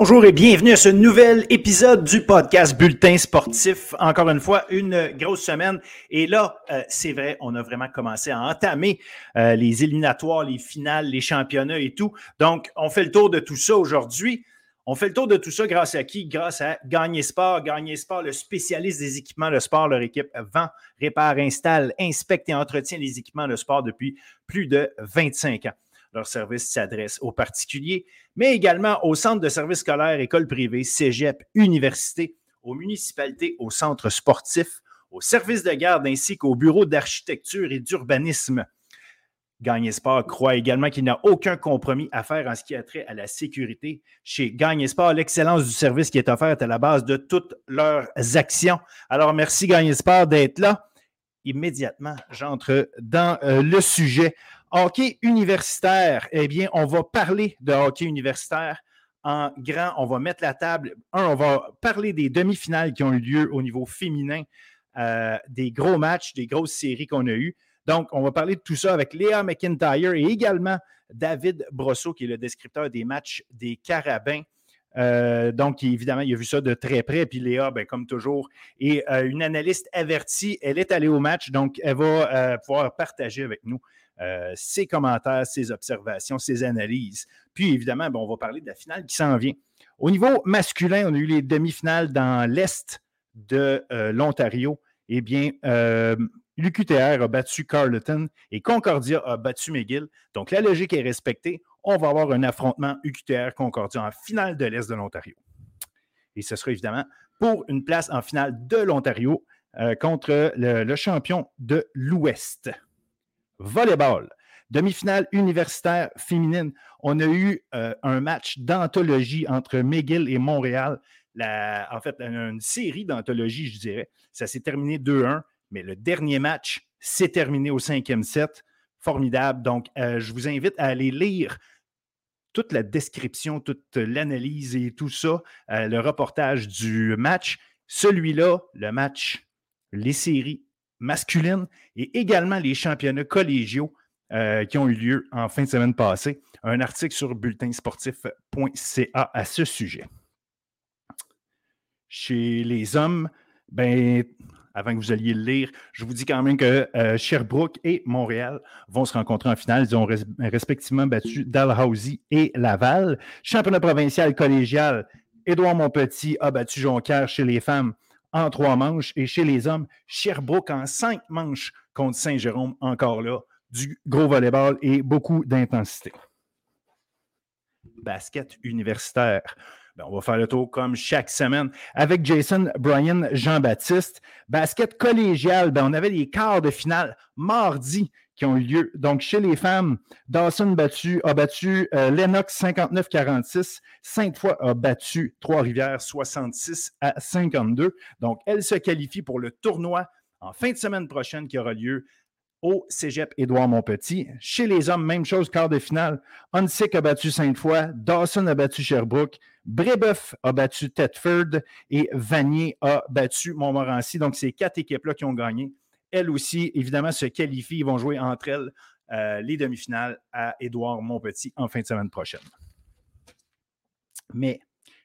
Bonjour et bienvenue à ce nouvel épisode du podcast Bulletin sportif. Encore une fois, une grosse semaine. Et là, euh, c'est vrai, on a vraiment commencé à entamer euh, les éliminatoires, les finales, les championnats et tout. Donc, on fait le tour de tout ça aujourd'hui. On fait le tour de tout ça grâce à qui? Grâce à Gagner Sport. Gagner Sport, le spécialiste des équipements de sport. Leur équipe vend, répare, installe, inspecte et entretient les équipements de sport depuis plus de 25 ans. Leur service s'adresse aux particuliers, mais également aux centres de services scolaires, écoles privées, cégep, universités, aux municipalités, aux centres sportifs, aux services de garde ainsi qu'aux bureaux d'architecture et d'urbanisme. Gagne Sport croit également qu'il n'y a aucun compromis à faire en ce qui a trait à la sécurité. Chez Gagne Sport, l'excellence du service qui est offerte à la base de toutes leurs actions. Alors, merci Gagne Sport d'être là. Immédiatement, j'entre dans euh, le sujet. Hockey universitaire, eh bien, on va parler de hockey universitaire en grand. On va mettre la table. Un, on va parler des demi-finales qui ont eu lieu au niveau féminin, euh, des gros matchs, des grosses séries qu'on a eues. Donc, on va parler de tout ça avec Léa McIntyre et également David Brosseau, qui est le descripteur des matchs des Carabins. Euh, donc, évidemment, il a vu ça de très près. Puis Léa, ben, comme toujours, est euh, une analyste avertie. Elle est allée au match, donc elle va pouvoir partager avec nous euh, ses commentaires, ses observations, ses analyses. Puis évidemment, ben, on va parler de la finale qui s'en vient. Au niveau masculin, on a eu les demi-finales dans l'Est de euh, l'Ontario. Eh bien, euh, l'UQTR a battu Carleton et Concordia a battu McGill. Donc, la logique est respectée. On va avoir un affrontement UQTR-Concordia en finale de l'Est de l'Ontario. Et ce sera évidemment pour une place en finale de l'Ontario contre le champion de l'Ouest volleyball. Demi-finale universitaire féminine. On a eu euh, un match d'anthologie entre McGill et Montréal. en fait, une série d'anthologie, je dirais. Ça s'est terminé 2-1, mais le dernier match s'est terminé au cinquième set. Formidable. Donc, euh, je vous invite à aller lire toute la description, toute l'analyse et tout ça, euh, le reportage du match. Celui-là, le match, les séries masculine et également les championnats collégiaux euh, qui ont eu lieu en fin de semaine passée. Un article sur bulletinsportif.ca à ce sujet. Chez les hommes, ben, avant que vous alliez le lire, je vous dis quand même que euh, Sherbrooke et Montréal vont se rencontrer en finale. Ils ont respectivement battu Dalhousie et Laval. Championnat provincial collégial, Édouard Montpetit a battu Jonquière chez les femmes en trois manches. Et chez les hommes, Sherbrooke en cinq manches contre Saint-Jérôme, encore là, du gros volleyball et beaucoup d'intensité. Basket universitaire. Ben, on va faire le tour comme chaque semaine avec Jason Brian Jean-Baptiste. Basket collégial, ben, on avait les quarts de finale mardi qui ont eu lieu. Donc, chez les femmes, Dawson a battu euh, Lennox 59-46. Cinq fois a battu Trois-Rivières 66 à 52. Donc, elle se qualifie pour le tournoi en fin de semaine prochaine qui aura lieu au Cégep Édouard Montpetit. Chez les hommes, même chose, quart de finale. Hunsick a battu fois, Dawson a battu Sherbrooke, Brébeuf a battu Tedford et Vanier a battu Montmorency. Donc, c'est quatre équipes-là qui ont gagné elles aussi, évidemment, se qualifient. Ils vont jouer entre elles euh, les demi-finales à Édouard Montpetit en fin de semaine prochaine. Mais,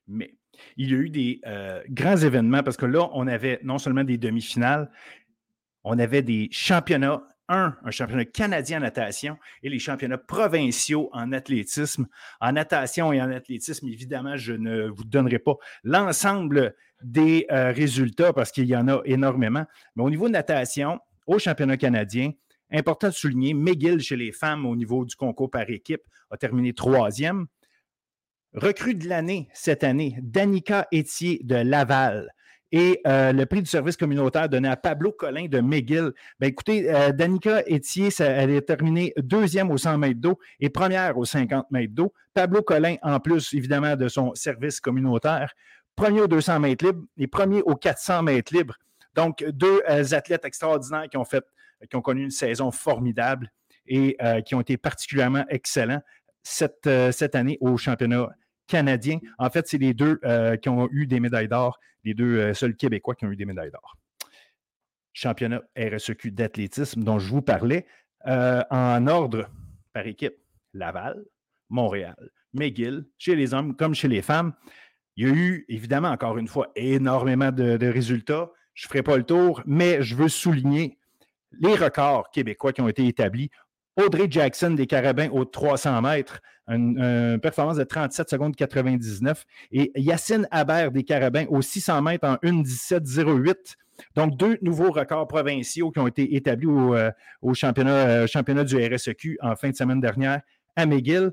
mais, il y a eu des euh, grands événements parce que là, on avait non seulement des demi-finales, on avait des championnats un, un championnat canadien en natation et les championnats provinciaux en athlétisme. En natation et en athlétisme, évidemment, je ne vous donnerai pas l'ensemble des euh, résultats parce qu'il y en a énormément. Mais au niveau de natation, au championnat canadien, important de souligner, McGill chez les femmes au niveau du concours par équipe a terminé troisième. Recrue de l'année cette année, Danica Etier de Laval. Et euh, le prix du service communautaire donné à Pablo Collin de McGill. Ben, écoutez, euh, Danica Etier, elle est terminée deuxième au 100 mètres d'eau et première aux 50 mètres d'eau. Pablo Collin, en plus, évidemment, de son service communautaire, premier aux 200 mètres libres et premier aux 400 mètres libres. Donc, deux euh, athlètes extraordinaires qui ont fait, qui ont connu une saison formidable et qui ont été particulièrement excellents cette, cette année au championnat canadiens. En fait, c'est les deux qui ont eu des médailles d'or, les deux seuls Québécois qui ont eu des médailles d'or. Championnat RSEQ d'athlétisme dont je vous parlais, en ordre par équipe, Laval, Montréal, McGill, chez les hommes comme chez les femmes. Il y a eu, évidemment, encore une fois, énormément de, résultats. Je ne ferai pas le tour, mais je veux souligner les records québécois qui ont été établis. Audrey Jackson des Carabins aux 300 mètres, une, performance de 37 secondes 99. Et Yacine Habert des Carabins aux 600 mètres en 1,17,08. Donc, deux nouveaux records provinciaux qui ont été établis au, euh, championnat, euh, championnat, du RSEQ en fin de semaine dernière à McGill.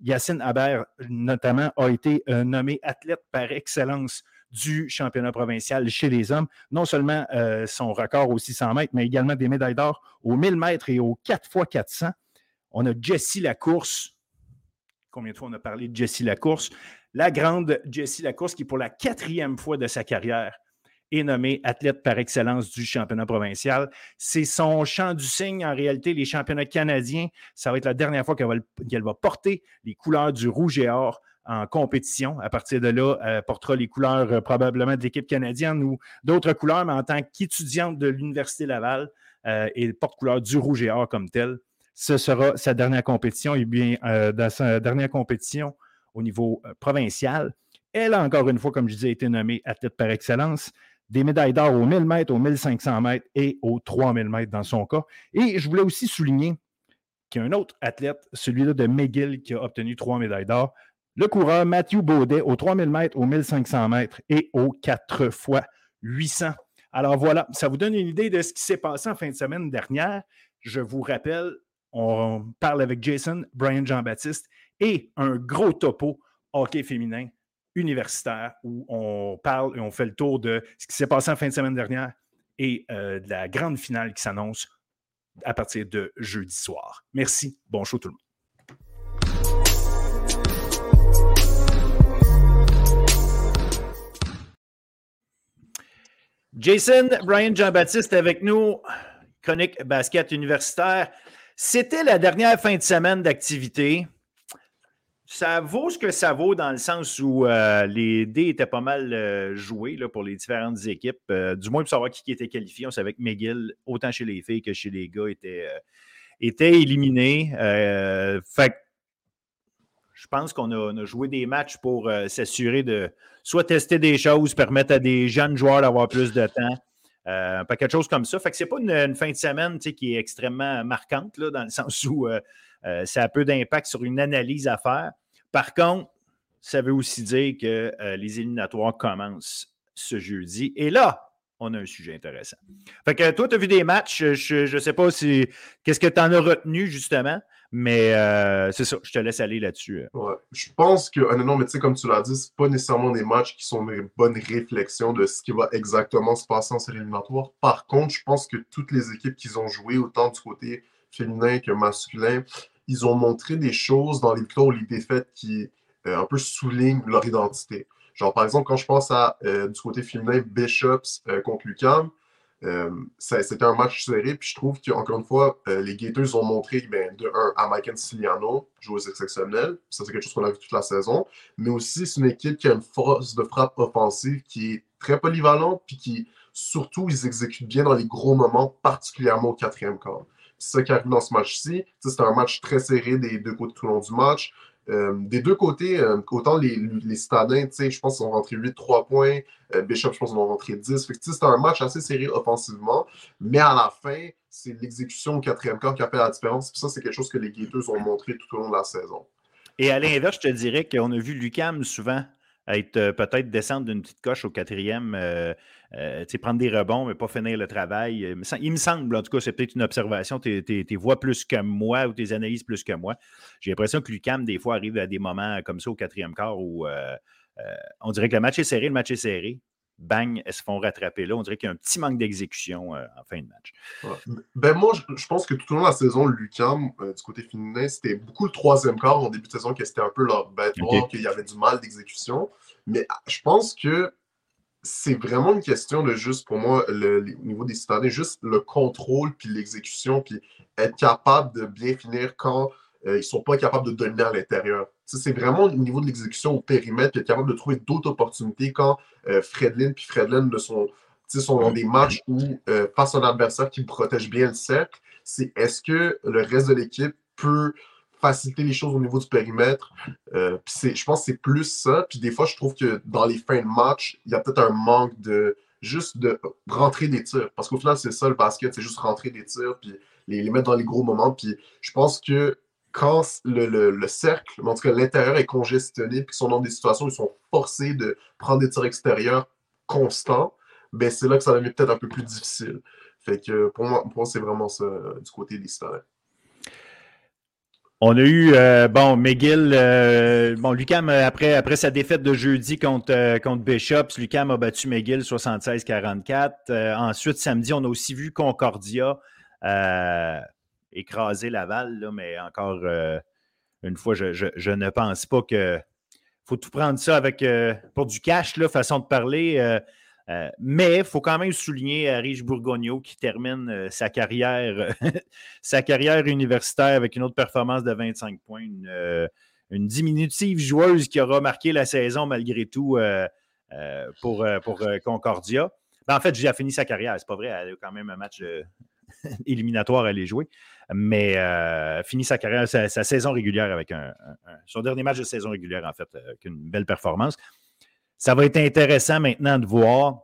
Yacine Haber, notamment, a été euh, nommé athlète par excellence du championnat provincial chez les hommes. Non seulement euh, son record aux 600 mètres, mais également des médailles d'or aux 1000 mètres et aux 4 x 400. On a Jessie Lacourse. Combien de fois on a parlé de Jessie Lacourse? La grande Jessie Lacourse qui, pour la quatrième fois de sa carrière, est nommée athlète par excellence du championnat provincial. C'est son champ du signe, en réalité, les championnats canadiens. Ça va être la dernière fois qu'elle va, porter les couleurs du rouge et or en compétition. À partir de là, elle portera les couleurs euh, probablement de l'équipe canadienne ou d'autres couleurs, mais en tant qu'étudiante de l'Université Laval, euh, et porte couleur du rouge et or comme telle. Ce sera sa dernière compétition. Et bien, euh, dans sa dernière compétition au niveau provincial, elle a encore une fois, comme je disais, été nommée athlète par excellence des médailles d'or aux 1000 mètres, aux 1500 mètres et aux 3000 mètres dans son cas. Et je voulais aussi souligner qu'il y a un autre athlète, celui-là de McGill, qui a obtenu trois médailles d'or. Le coureur Matthew Baudet aux 3000 mètres, aux 1500 mètres et aux 4 fois 800. Alors voilà, ça vous donne une idée de ce qui s'est passé en fin de semaine dernière. Je vous rappelle, on parle avec Jason, Brian Jean-Baptiste et un gros topo hockey féminin universitaire où on parle et on fait le tour de ce qui s'est passé en fin de semaine dernière et euh, de la grande finale qui s'annonce à partir de jeudi soir. Merci. Bon show tout le monde. Jason, Brian Jean-Baptiste avec nous, chronique basket universitaire. C'était la dernière fin de semaine d'activité ça vaut ce que ça vaut dans le sens où euh, les dés étaient pas mal euh, joués pour les différentes équipes. Euh, du moins pour savoir qui était qualifié. On savait que McGill, autant chez les filles que chez les gars, était, était éliminé. Je pense qu'on a, joué des matchs pour s'assurer de soit tester des choses, permettre à des jeunes joueurs d'avoir plus de temps. pas quelque chose comme ça. Fait que c'est pas une, fin de semaine qui est extrêmement marquante, là, dans le sens où ça a peu d'impact sur une analyse à faire. Par contre, ça veut aussi dire que euh, les éliminatoires commencent ce jeudi. Et là, on a un sujet intéressant. Fait que toi, tu as vu des matchs. Je ne sais pas si qu'est-ce que tu en as retenu, justement? Mais euh, c'est ça, je te laisse aller là-dessus. Ouais, je pense que, honnêtement, mais tu sais, comme tu l'as dit, ce pas nécessairement des matchs qui sont une bonne réflexion de ce qui va exactement se passer en série éliminatoire. Par contre, je pense que toutes les équipes qui ont joué, autant du côté féminin que masculin, ils ont montré des choses dans les victoires ou les défaites qui euh, un peu soulignent leur identité. Genre, par exemple, quand je pense à euh, du côté féminin, Bishops euh, contre Lucam, c'était un match serré, puis je trouve qu'encore une fois, les Gators ont montré, ben, de un, à Mike Siciliano, joueuse exceptionnelle, ça c'est quelque chose qu'on a vu toute la saison, mais aussi c'est une équipe qui a une force de frappe offensive qui est très polyvalente, puis qui, surtout, ils exécutent bien dans les gros moments, particulièrement au quatrième quart. C'est ça qui arrive dans ce match-ci. C'était un match très serré des deux côtés tout au long du match. Euh, des deux côtés, euh, autant les, les citadins, je pense qu'ils ont rentré 8-3 points. Euh, Bishop, je pense qu'ils ont rentré 10. C'était un match assez serré offensivement. Mais à la fin, c'est l'exécution au quatrième quart qui a fait la différence. ça, c'est quelque chose que les Gators ont montré tout au long de la saison. Et à l'inverse, je te dirais qu'on a vu Lucam souvent être peut-être descendre d'une petite coche au quatrième euh, prendre des rebonds, mais pas finir le travail. Euh, il me semble, en tout cas, c'est peut-être une observation, tes, voix plus que moi ou tes analyses plus que moi. J'ai l'impression que Lucam, des fois, arrive à des moments comme ça au quatrième quart où euh, on dirait que le match est serré, le match est serré. Bang, elles se font rattraper là. On dirait qu'il y a un petit manque d'exécution en fin de match. Ben moi, je, pense que tout au long de la saison, Lucam, du côté féminin, c'était beaucoup le troisième quart en début de saison, que c'était un peu leur bête qu'il y avait du mal d'exécution. Mais ah, je pense que c'est vraiment une question de juste, pour moi, le, niveau des citadins, juste le contrôle puis l'exécution, puis être capable de bien finir quand euh, ils ne sont pas capables de dominer à l'intérieur. C'est vraiment au niveau de l'exécution au périmètre, être capable de trouver d'autres opportunités quand euh, Fredlin puis Fredlin sont, sont dans des matchs où, euh, face à un adversaire qui protège bien le cercle, c'est est-ce que le reste de l'équipe peut faciliter les choses au niveau du périmètre? Euh, je pense que c'est plus ça. Puis des fois, je trouve que dans les fins de match, il y a peut-être un manque de juste de rentrer des tirs. Parce qu'au final, c'est ça le basket, c'est juste rentrer des tirs, puis les, mettre dans les gros moments. Puis je pense que quand le, cercle, en tout cas l'intérieur est congestionné, puis sont dans des situations où ils sont forcés de prendre des tirs extérieurs constants, ben c'est là que ça devient peut-être un peu plus difficile. Fait que pour moi, moi c'est vraiment ça du côté des stars. On a eu, euh, bon, McGill, euh, bon, Lucam, euh, après, après sa défaite de jeudi contre, contre Bishops, Lucam a battu McGill 76-44. ensuite, samedi, on a aussi vu Concordia écraser Laval, mais encore une fois, je, ne pense pas que faut tout prendre ça avec pour du cash, façon de parler. Euh, mais il faut quand même souligner Rich Bourgogneau qui termine euh, sa, carrière, sa carrière universitaire avec une autre performance de 25 points. Une, diminutive joueuse qui aura marqué la saison malgré tout euh, pour, pour Concordia. Ben, en fait, j'ai fini sa carrière, c'est pas vrai, elle a quand même un match éliminatoire à aller jouer. Mais fini sa carrière, sa, saison régulière avec un, son dernier match de saison régulière, en fait, avec une belle performance. Ça va être intéressant maintenant de voir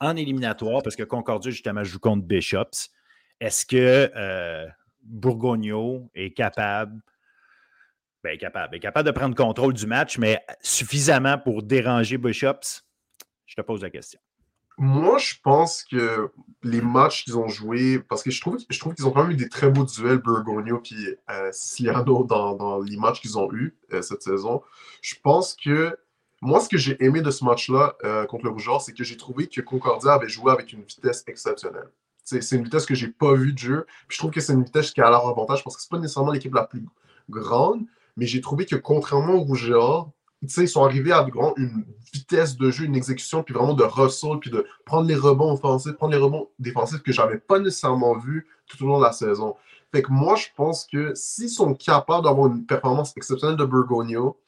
en éliminatoire, parce que Concordia, justement, joue contre Bishops. Est-ce que euh, Bourgogneau est capable, ben, capable, est capable de prendre contrôle du match, mais suffisamment pour déranger Bishops? Je te pose la question. Moi, je pense que les matchs qu'ils ont joués, parce que je trouve, je trouve qu'ils ont quand même eu des très beaux duels, Burgonio et euh, dans, les matchs qu'ils ont eus euh, cette saison. Je pense que moi, ce que j'ai aimé de ce match-là euh, contre le Rougeur, c'est que j'ai trouvé que Concordia avait joué avec une vitesse exceptionnelle. C'est une vitesse que j'ai pas vue de jeu. je trouve que c'est une vitesse qui a leur avantage parce que c'est pas nécessairement l'équipe la plus grande, mais j'ai trouvé que contrairement au Rougeur, ils sont arrivés à une vitesse de jeu, une exécution, puis vraiment de ressort, puis de prendre les rebonds offensifs, prendre les rebonds défensifs que j'avais pas nécessairement vu tout au long de la saison. Fait que moi, je pense que s'ils sont capables d'avoir une performance exceptionnelle de Burgonio,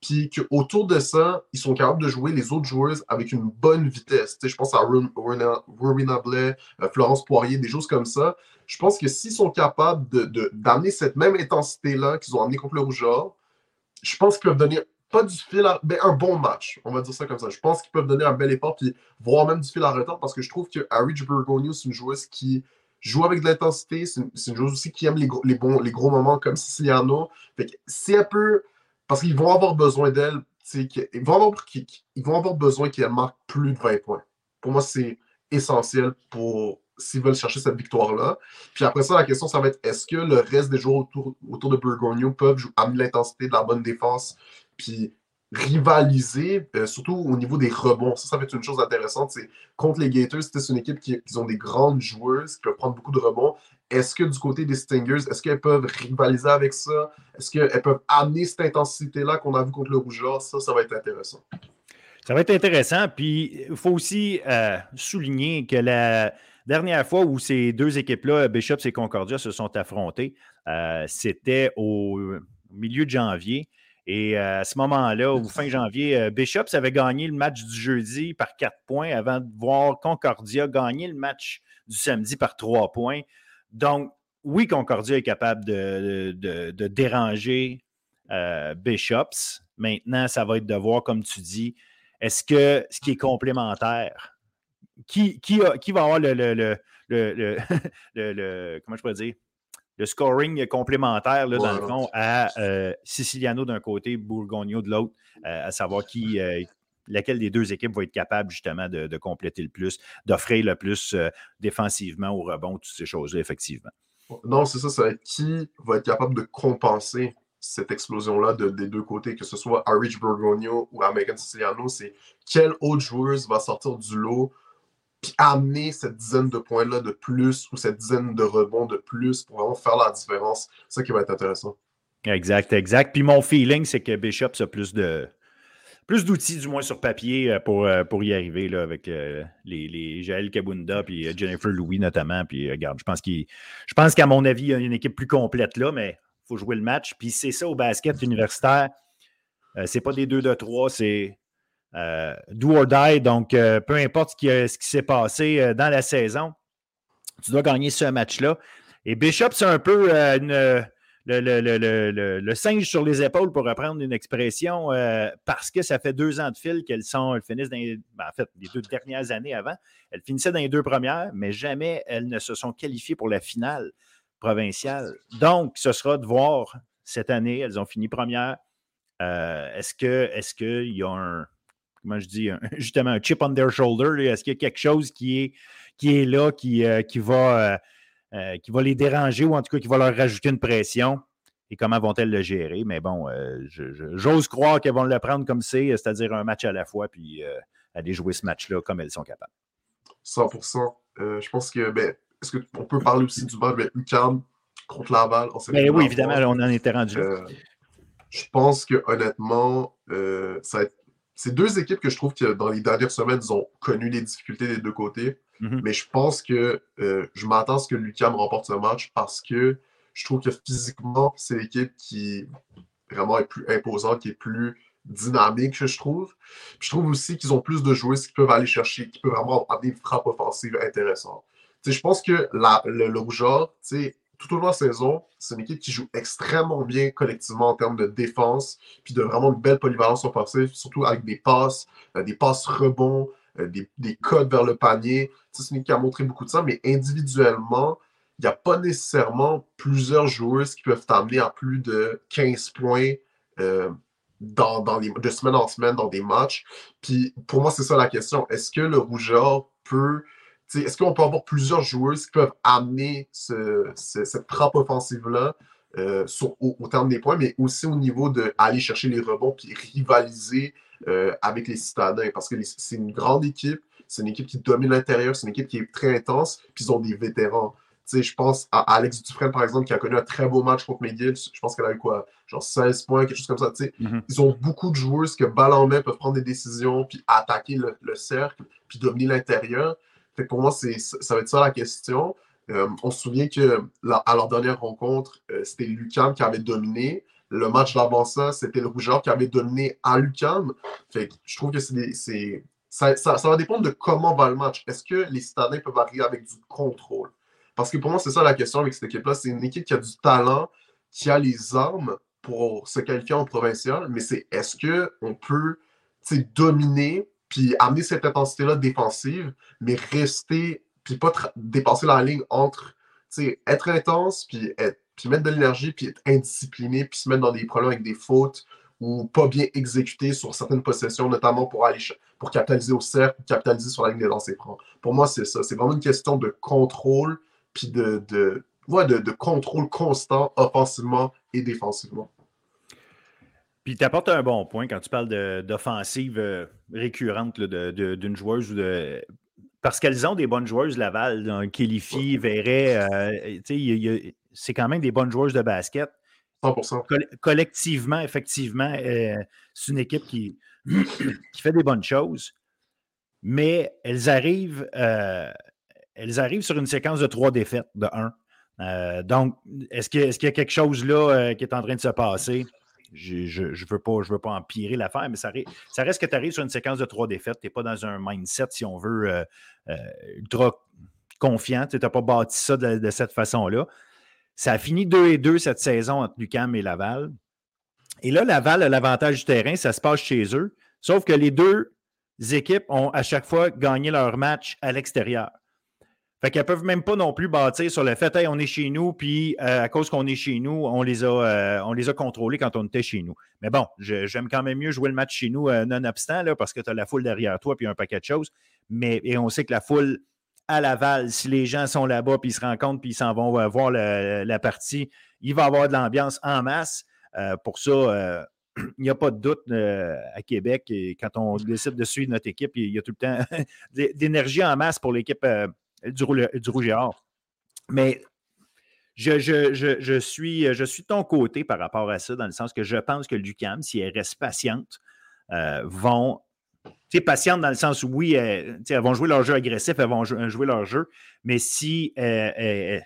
puis qu'autour de ça, ils sont capables de jouer les autres joueuses avec une bonne vitesse. je pense à Rowena Blais, euh, Florence Poirier, des choses comme ça. Je pense que s'ils sont capables d'amener de, cette même intensité-là qu'ils ont amené contre le Rougeur, je pense qu'ils peuvent donner pas du fil à. Ben, un bon match, on va dire ça comme ça. Je pense qu'ils peuvent donner un bel effort, puis voir même du fil à retard, parce que je trouve que Harry Burgonio, c'est une joueuse qui joue avec de l'intensité. C'est une, joueuse aussi qui aime les, les, bons, les gros moments comme Siciliano. Fait que si elle peut parce qu'ils vont avoir besoin d'elle. Ils, vont avoir, vont avoir besoin qu'elle marque plus de 20 points. Pour moi, c'est essentiel pour s'ils veulent chercher cette victoire-là. Puis après ça, la question, ça va être est-ce que le reste des joueurs autour, autour de Burgonio peuvent amener l'intensité de la bonne défense, puis rivaliser, euh, surtout au niveau des rebonds. Ça, ça va être une chose intéressante. C'est contre les Gators, c'est une équipe qui, ont des grandes joueuses qui peuvent prendre beaucoup de rebonds. Est-ce que du côté des Stingers, est-ce qu'elles peuvent rivaliser avec ça? Est-ce qu'elles peuvent amener cette intensité-là qu'on a vu contre le Rougeur? Ça, ça va être intéressant. Ça va être intéressant. Puis, il faut aussi euh, souligner que la dernière fois où ces deux équipes-là, Bishops et Concordia, se sont affrontées, euh, c'était au milieu de janvier. Et euh, à ce moment-là, au fin janvier, euh, Bishops avait gagné le match du jeudi par quatre points avant de voir Concordia gagner le match du samedi par trois points. Donc, oui, Concordia est capable de, déranger euh, Bishops. Maintenant, ça va être de voir, comme tu dis, est-ce que ce qui est complémentaire, qui, qui, qui va avoir le, le, le, comment je pourrais dire, le scoring complémentaire, là, dans le fond, à euh, Siciliano d'un côté, Bourgogno de l'autre, euh, à savoir qui, euh, laquelle des deux équipes va être capable justement de, compléter le plus, d'offrir le plus défensivement au rebond, toutes ces choses-là, effectivement. Non, c'est ça, être qui va être capable de compenser cette explosion-là des deux côtés, que ce soit à Rich Bourgogno ou à Megan Siciliano, c'est quelle autre joueuse va sortir du lot puis amener cette dizaine de points-là de plus ou cette dizaine de rebonds de plus pour vraiment faire la différence. C'est ça qui va être intéressant. Exact, exact. Puis mon feeling, c'est que Bishop a plus de plus d'outils, du moins sur papier, euh, pour, euh, pour y arriver là, avec euh, les, les Jaël Kabunda puis Jennifer Louis notamment. Puis regarde, je pense qu'il je pense qu'à mon avis, il y a une équipe plus complète là, mais il faut jouer le match. Puis c'est ça au basket universitaire. Ce c'est pas des 2 de 3, c'est do or die. Donc, peu importe ce qui, qui s'est passé dans la saison, tu dois gagner ce match-là. Et Bishop, c'est un peu le, singe sur les épaules, pour reprendre une expression, euh, parce que ça fait deux ans de fil qu'elles sont, elles finissent dans les, ben, en fait, les deux dernières années avant, elles finissaient dans les deux premières, mais jamais elles ne se sont qualifiées pour la finale provinciale. Donc, ce sera de voir cette année, elles ont fini première. Euh, est-ce que est-ce qu'il y a un comment je dis justement un chip on their shoulder? Est-ce qu'il y a quelque chose qui est, qui est là, qui, euh, qui va euh, qui va les déranger ou en tout cas qui va leur rajouter une pression? Et comment vont-elles le gérer? Mais bon, euh, j'ose croire qu'elles vont le prendre comme c'est, c'est-à-dire un match à la fois, puis euh, aller jouer ce match-là comme elles sont capables. 100% Je pense que, ben, est-ce qu'on peut parler aussi du match UCAM contre Laval? Ben oui, évidemment, on en était rendu là. je pense que honnêtement, ça c'est deux équipes que je trouve que dans les dernières semaines, ils ont connu les difficultés des deux côtés. Mhm. Mais je pense que euh, je m'attends à ce que Lucam remporte ce match parce que je trouve que physiquement, c'est l'équipe qui vraiment est plus imposante, qui est plus dynamique, je trouve. je trouve aussi qu'ils ont plus de joueurs qui peuvent aller chercher, qui peuvent vraiment amener une frappe offensive intéressante. je pense que la, le, le rougeur, tout au long de la saison, c'est une équipe qui joue extrêmement bien collectivement en termes de défense, puis de vraiment une belle polyvalence offensive, surtout avec des passes, euh, des passes rebonds, euh, des, codes vers le panier. C'est une équipe qui a montré beaucoup de ça, mais individuellement, il n'y a pas nécessairement plusieurs joueurs qui peuvent t'amener à plus de 15 points euh, dans, de semaine en semaine dans des matchs. Puis pour moi, c'est ça la question. Est-ce que le rougeur peut. Est-ce qu'on peut avoir plusieurs joueurs qui peuvent amener cette trappe offensive-là euh, au, terme des points, mais aussi au niveau d'aller chercher les rebonds puis rivaliser euh, avec les citadins? Parce que c'est une grande équipe, c'est une équipe qui domine l'intérieur, c'est une équipe qui est très intense, puis ils ont des vétérans. je pense à Alex Dufresne, par exemple, qui a connu un très beau match contre McGill. Je pense qu'elle a eu quoi, genre 16 points, quelque chose comme ça. Mm-hmm. Ils ont beaucoup de joueurs qui, balle en main, peuvent prendre des décisions, puis attaquer le, cercle, puis dominer l'intérieur. Fait pour moi, ça va être ça la question. Euh, on se souvient que à leur dernière rencontre, euh, c'était Lucam qui avait dominé le match d'avant ça, c'était le Rougeur qui avait donné à Lucam. Fait je trouve que c'est ça, ça, va dépendre de comment va le match. Est-ce que les citadins peuvent arriver avec du contrôle? Parce que pour moi, c'est ça la question avec cette équipe-là. C'est une équipe qui a du talent, qui a les armes pour se qualifier en provincial, mais c'est est-ce qu'on peut dominer puis amener cette intensité-là défensive, mais rester, puis pas dépasser la ligne entre être intense puis être puis mettre de l'énergie, puis être indiscipliné, puis se mettre dans des problèmes avec des fautes ou pas bien exécuter sur certaines possessions, notamment pour aller pour capitaliser au cercle, capitaliser sur la ligne des lancers francs. Pour moi, c'est ça. C'est vraiment une question de contrôle, puis de, de, de, contrôle constant, offensivement et défensivement. Puis tu apportes un bon point quand tu parles d'offensive euh, récurrente d'une joueuse ou de. Parce qu'elles ont des bonnes joueuses, Laval, Kélifi, Verret, euh, c'est quand même des bonnes joueuses de basket. 100%. collectivement, effectivement, euh, c'est une équipe qui, qui fait des bonnes choses, mais elles arrivent, euh, elles arrivent sur une séquence de trois défaites de 1. Euh, donc, est-ce qu'il y a quelque chose là qui est en train de se passer? Je ne veux, pas, veux pas empirer l'affaire, mais ça, reste que tu arrives sur une séquence de trois défaites. Tu n'es pas dans un mindset, si on veut, ultra confiant. Tu n'as pas bâti ça de cette façon-là. Ça a fini 2 et 2 cette saison entre Lucam et Laval. Et là, Laval a l'avantage du terrain, ça se passe chez eux. Sauf que les deux équipes ont à chaque fois gagné leur match à l'extérieur. Fait qu'elles peuvent même pas non plus bâtir sur le fait, hey, on est chez nous, puis euh, à cause qu'on est chez nous, on les, a, euh, on les a contrôlés quand on était chez nous. Mais bon, j'aime quand même mieux jouer le match chez nous, euh, nonobstant, là, parce que tu as la foule derrière toi, puis un paquet de choses. Mais et on sait que la foule à Laval, si les gens sont là-bas, puis ils se rencontrent, puis ils s'en vont euh, voir la partie, il va y avoir de l'ambiance en masse. Pour ça, il n'y a pas de doute à Québec. Et quand on décide de suivre notre équipe, il y a tout le temps d'énergie en masse pour l'équipe du, Rouge et Or. Mais je, je, suis, je suis de ton côté par rapport à ça, dans le sens que je pense que l'UCAM, si elle reste patiente, vont patiente dans le sens où, oui, elles, vont jouer leur jeu agressif, elles vont jouer leur jeu, mais si elles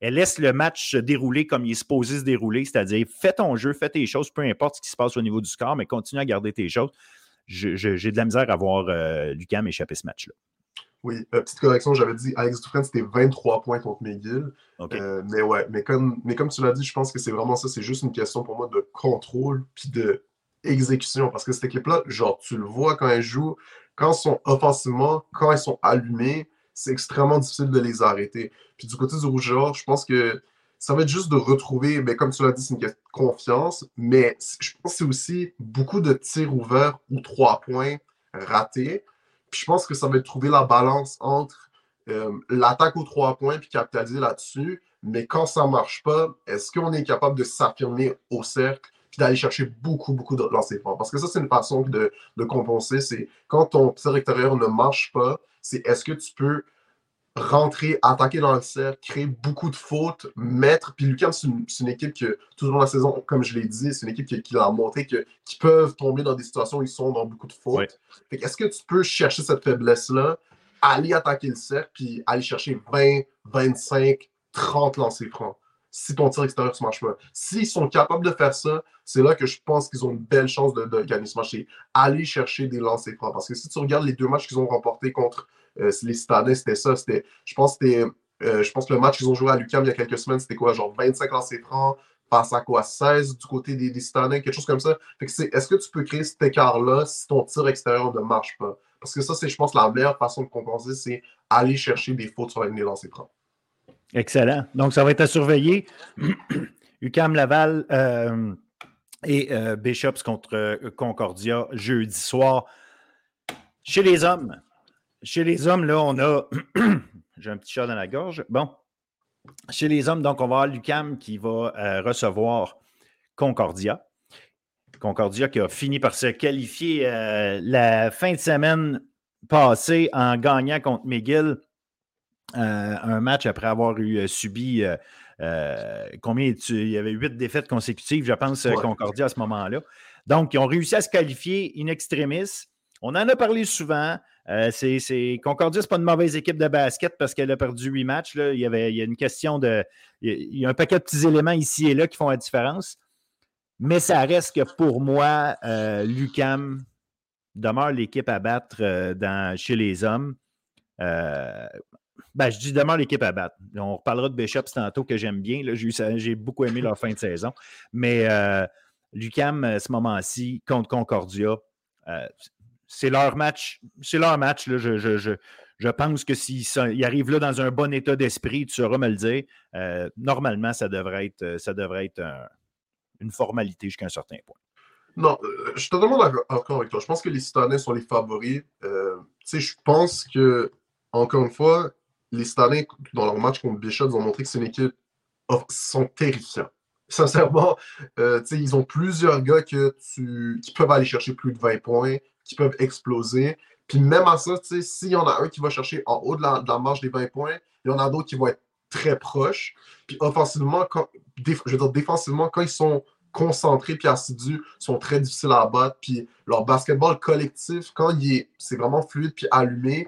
elle laisse le match se dérouler comme il est supposé se dérouler, c'est-à-dire fais ton jeu, fais tes choses, peu importe ce qui se passe au niveau du score, mais continue à garder tes choses. J'ai de la misère à voir euh, Lucam échapper ce match-là. Oui, euh, petite correction, j'avais dit Alex Dufresne, c'était 23 points contre McGill. Euh, mais ouais, mais comme, mais comme tu l'as dit, je pense que c'est vraiment ça. C'est juste une question pour moi de contrôle puis de exécution. Parce que cette équipe-là, genre, tu le vois quand elle joue, quand ils sont offensivement, quand ils sont allumés, c'est extrêmement difficile de les arrêter. Puis du côté du Rougeur, je pense que ça va être juste de retrouver, mais comme tu l'as dit, c'est une question de confiance, mais je pense que c'est aussi beaucoup de tirs ouverts ou trois points ratés. Je pense que ça va être trouver la balance entre euh, l'attaque aux trois points puis capitaliser là-dessus. Mais quand ça ne marche pas, est-ce qu'on est capable de s'affirmer au cercle puis d'aller chercher beaucoup, beaucoup de lancers francs? Parce que ça, c'est une façon de, compenser. C'est quand ton tir extérieur ne marche pas, c'est est-ce que tu peux rentrer, attaquer dans le cercle, créer beaucoup de fautes, mettre. Puis Lucas, c'est une, équipe que, tout au long de la saison, comme je l'ai dit, c'est une équipe qui, qui a montré qu'ils peuvent tomber dans des situations où ils sont dans beaucoup de fautes. Est-ce que tu peux chercher cette faiblesse-là, aller attaquer le cercle, puis aller chercher 20, 25, 30 lancers francs? si ton tir extérieur ne marche pas. S'ils sont capables de faire ça, c'est là que je pense qu'ils ont une belle chance de, gagner ce match. C'est aller chercher des lancers francs. Parce que si tu regardes les deux matchs qu'ils ont remportés contre les Citadins, c'était ça. je pense que euh, je pense que le match qu'ils ont joué à Lucam il y a quelques semaines, c'était quoi, genre 25 lancers francs, passe à quoi, 16 du côté des, des Citadins, quelque chose comme ça. est-ce que tu peux créer cet écart-là si ton tir extérieur ne marche pas? Parce que ça, c'est, je pense, la meilleure façon de compenser, c'est aller chercher des fautes sur des lancers francs. Excellent. Donc, ça va être à surveiller. UCAM Laval euh, et euh, Bishops contre euh, Concordia jeudi soir. Chez les hommes, chez les hommes, là, on a. J'ai un petit chat dans la gorge. Bon. Chez les hommes, donc, on va avoir Lucam qui va recevoir Concordia. Concordia qui a fini par se qualifier la fin de semaine passée en gagnant contre McGill euh, un match après avoir eu euh, subi euh, combien il y avait huit défaites consécutives, je pense, Concordia à ce moment-là. Donc, ils ont réussi à se qualifier in extremis. On en a parlé souvent. C'est, Concordia, ce pas une mauvaise équipe de basket parce qu'elle a perdu huit matchs. Il, y avait, a une question de. Il y a un paquet de petits éléments ici et là qui font la différence. Mais ça reste que pour moi, Lucam demeure l'équipe à battre dans, chez les hommes. Ben, je dis demain l'équipe à battre. On reparlera de Bishops tantôt que j'aime bien. J'ai beaucoup aimé leur fin de saison. Mais euh, Lucam, ce moment-ci, contre Concordia, euh, c'est leur match. C'est leur match. Là, je, je, je, pense que s'ils arrivent là dans un bon état d'esprit, tu sauras me le dire. Euh, normalement, ça devrait être, ça devrait être une formalité jusqu'à un certain point. Non, je suis totalement d'accord avec toi. Je pense que les citadins sont les favoris. je pense que, encore une fois, les Stalins, dans leur match contre Bishop, ils ont montré que c'est une équipe sont terrifiants. Sincèrement, euh, ils ont plusieurs gars que tu, qui peuvent aller chercher plus de 20 points, qui peuvent exploser. Puis même à ça, s'il y en a un qui va chercher en haut de la, marge des 20 points, il y en a d'autres qui vont être très proches. Puis offensivement, quand, je veux dire, défensivement, quand ils sont concentrés puis assidus, sont très difficiles à battre. Puis leur basketball collectif, quand il c'est vraiment fluide puis allumé,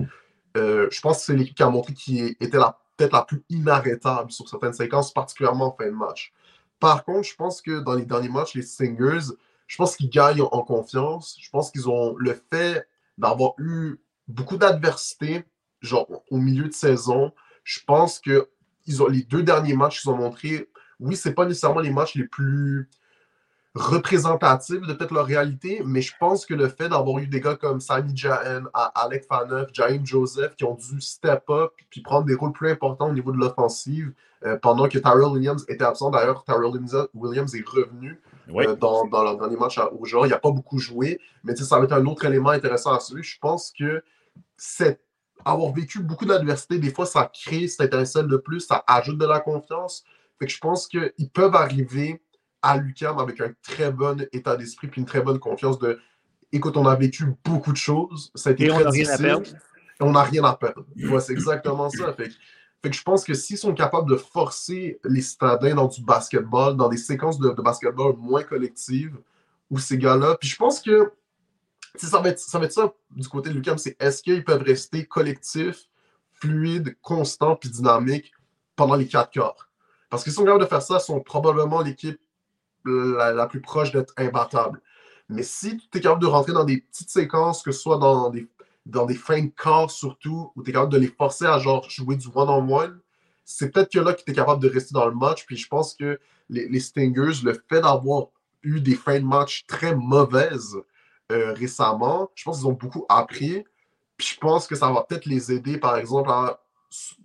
euh, je pense que c'est l'équipe qui a montré qui était peut-être la plus inarrêtable sur certaines séquences, particulièrement en fin de match. Par contre, je pense que dans les derniers matchs, les Singers, je pense qu'ils gagnent en confiance. Je pense qu'ils ont le fait d'avoir eu beaucoup d'adversité, au milieu de saison. Je pense que ils ont, les deux derniers matchs qu'ils ont montré, oui, c'est pas nécessairement les matchs les plus représentative de peut-être leur réalité, mais je pense que le fait d'avoir eu des gars comme Sami Jahan, Alec Faneuf, Jaime Joseph qui ont dû step up puis prendre des rôles plus importants au niveau de l'offensive euh, pendant que Tyrell Williams était absent. D'ailleurs, Tyrell Williams est revenu euh, dans, dans leur dernier match au genre. Il n'a pas beaucoup joué, mais ça va être un autre élément intéressant à suivre. Je pense que avoir vécu beaucoup d'adversité, des fois, ça crée cette étincelle de plus, ça ajoute de la confiance. Fait que je pense qu'ils peuvent arriver à l'UQAM avec un très bon état d'esprit puis une très bonne confiance de écoute, on a vécu beaucoup de choses. Ça a été très on difficile. On n'a rien à perdre. c'est exactement ça. Fait, que je pense que s'ils sont capables de forcer les citadins dans du basketball, dans des séquences de, basketball moins collectives, ou ces gars-là, puis je pense que ça va, être, ça va être ça du côté de l'UQAM, c'est est-ce qu'ils peuvent rester collectifs, fluides, constants puis dynamiques pendant les quatre quarts? Parce qu'ils sont capables de faire ça, sont probablement l'équipe la, plus proche d'être imbattable. Mais si tu es capable de rentrer dans des petites séquences, que ce soit dans des, dans des fins de corps surtout, où tu es capable de les forcer à genre jouer du one-on-one, c'est peut-être que là que tu es capable de rester dans le match. Puis je pense que les, les Stingers, le fait d'avoir eu des fins de match très mauvaises euh, récemment, je pense qu'ils ont beaucoup appris. Puis je pense que ça va peut-être les aider, par exemple, à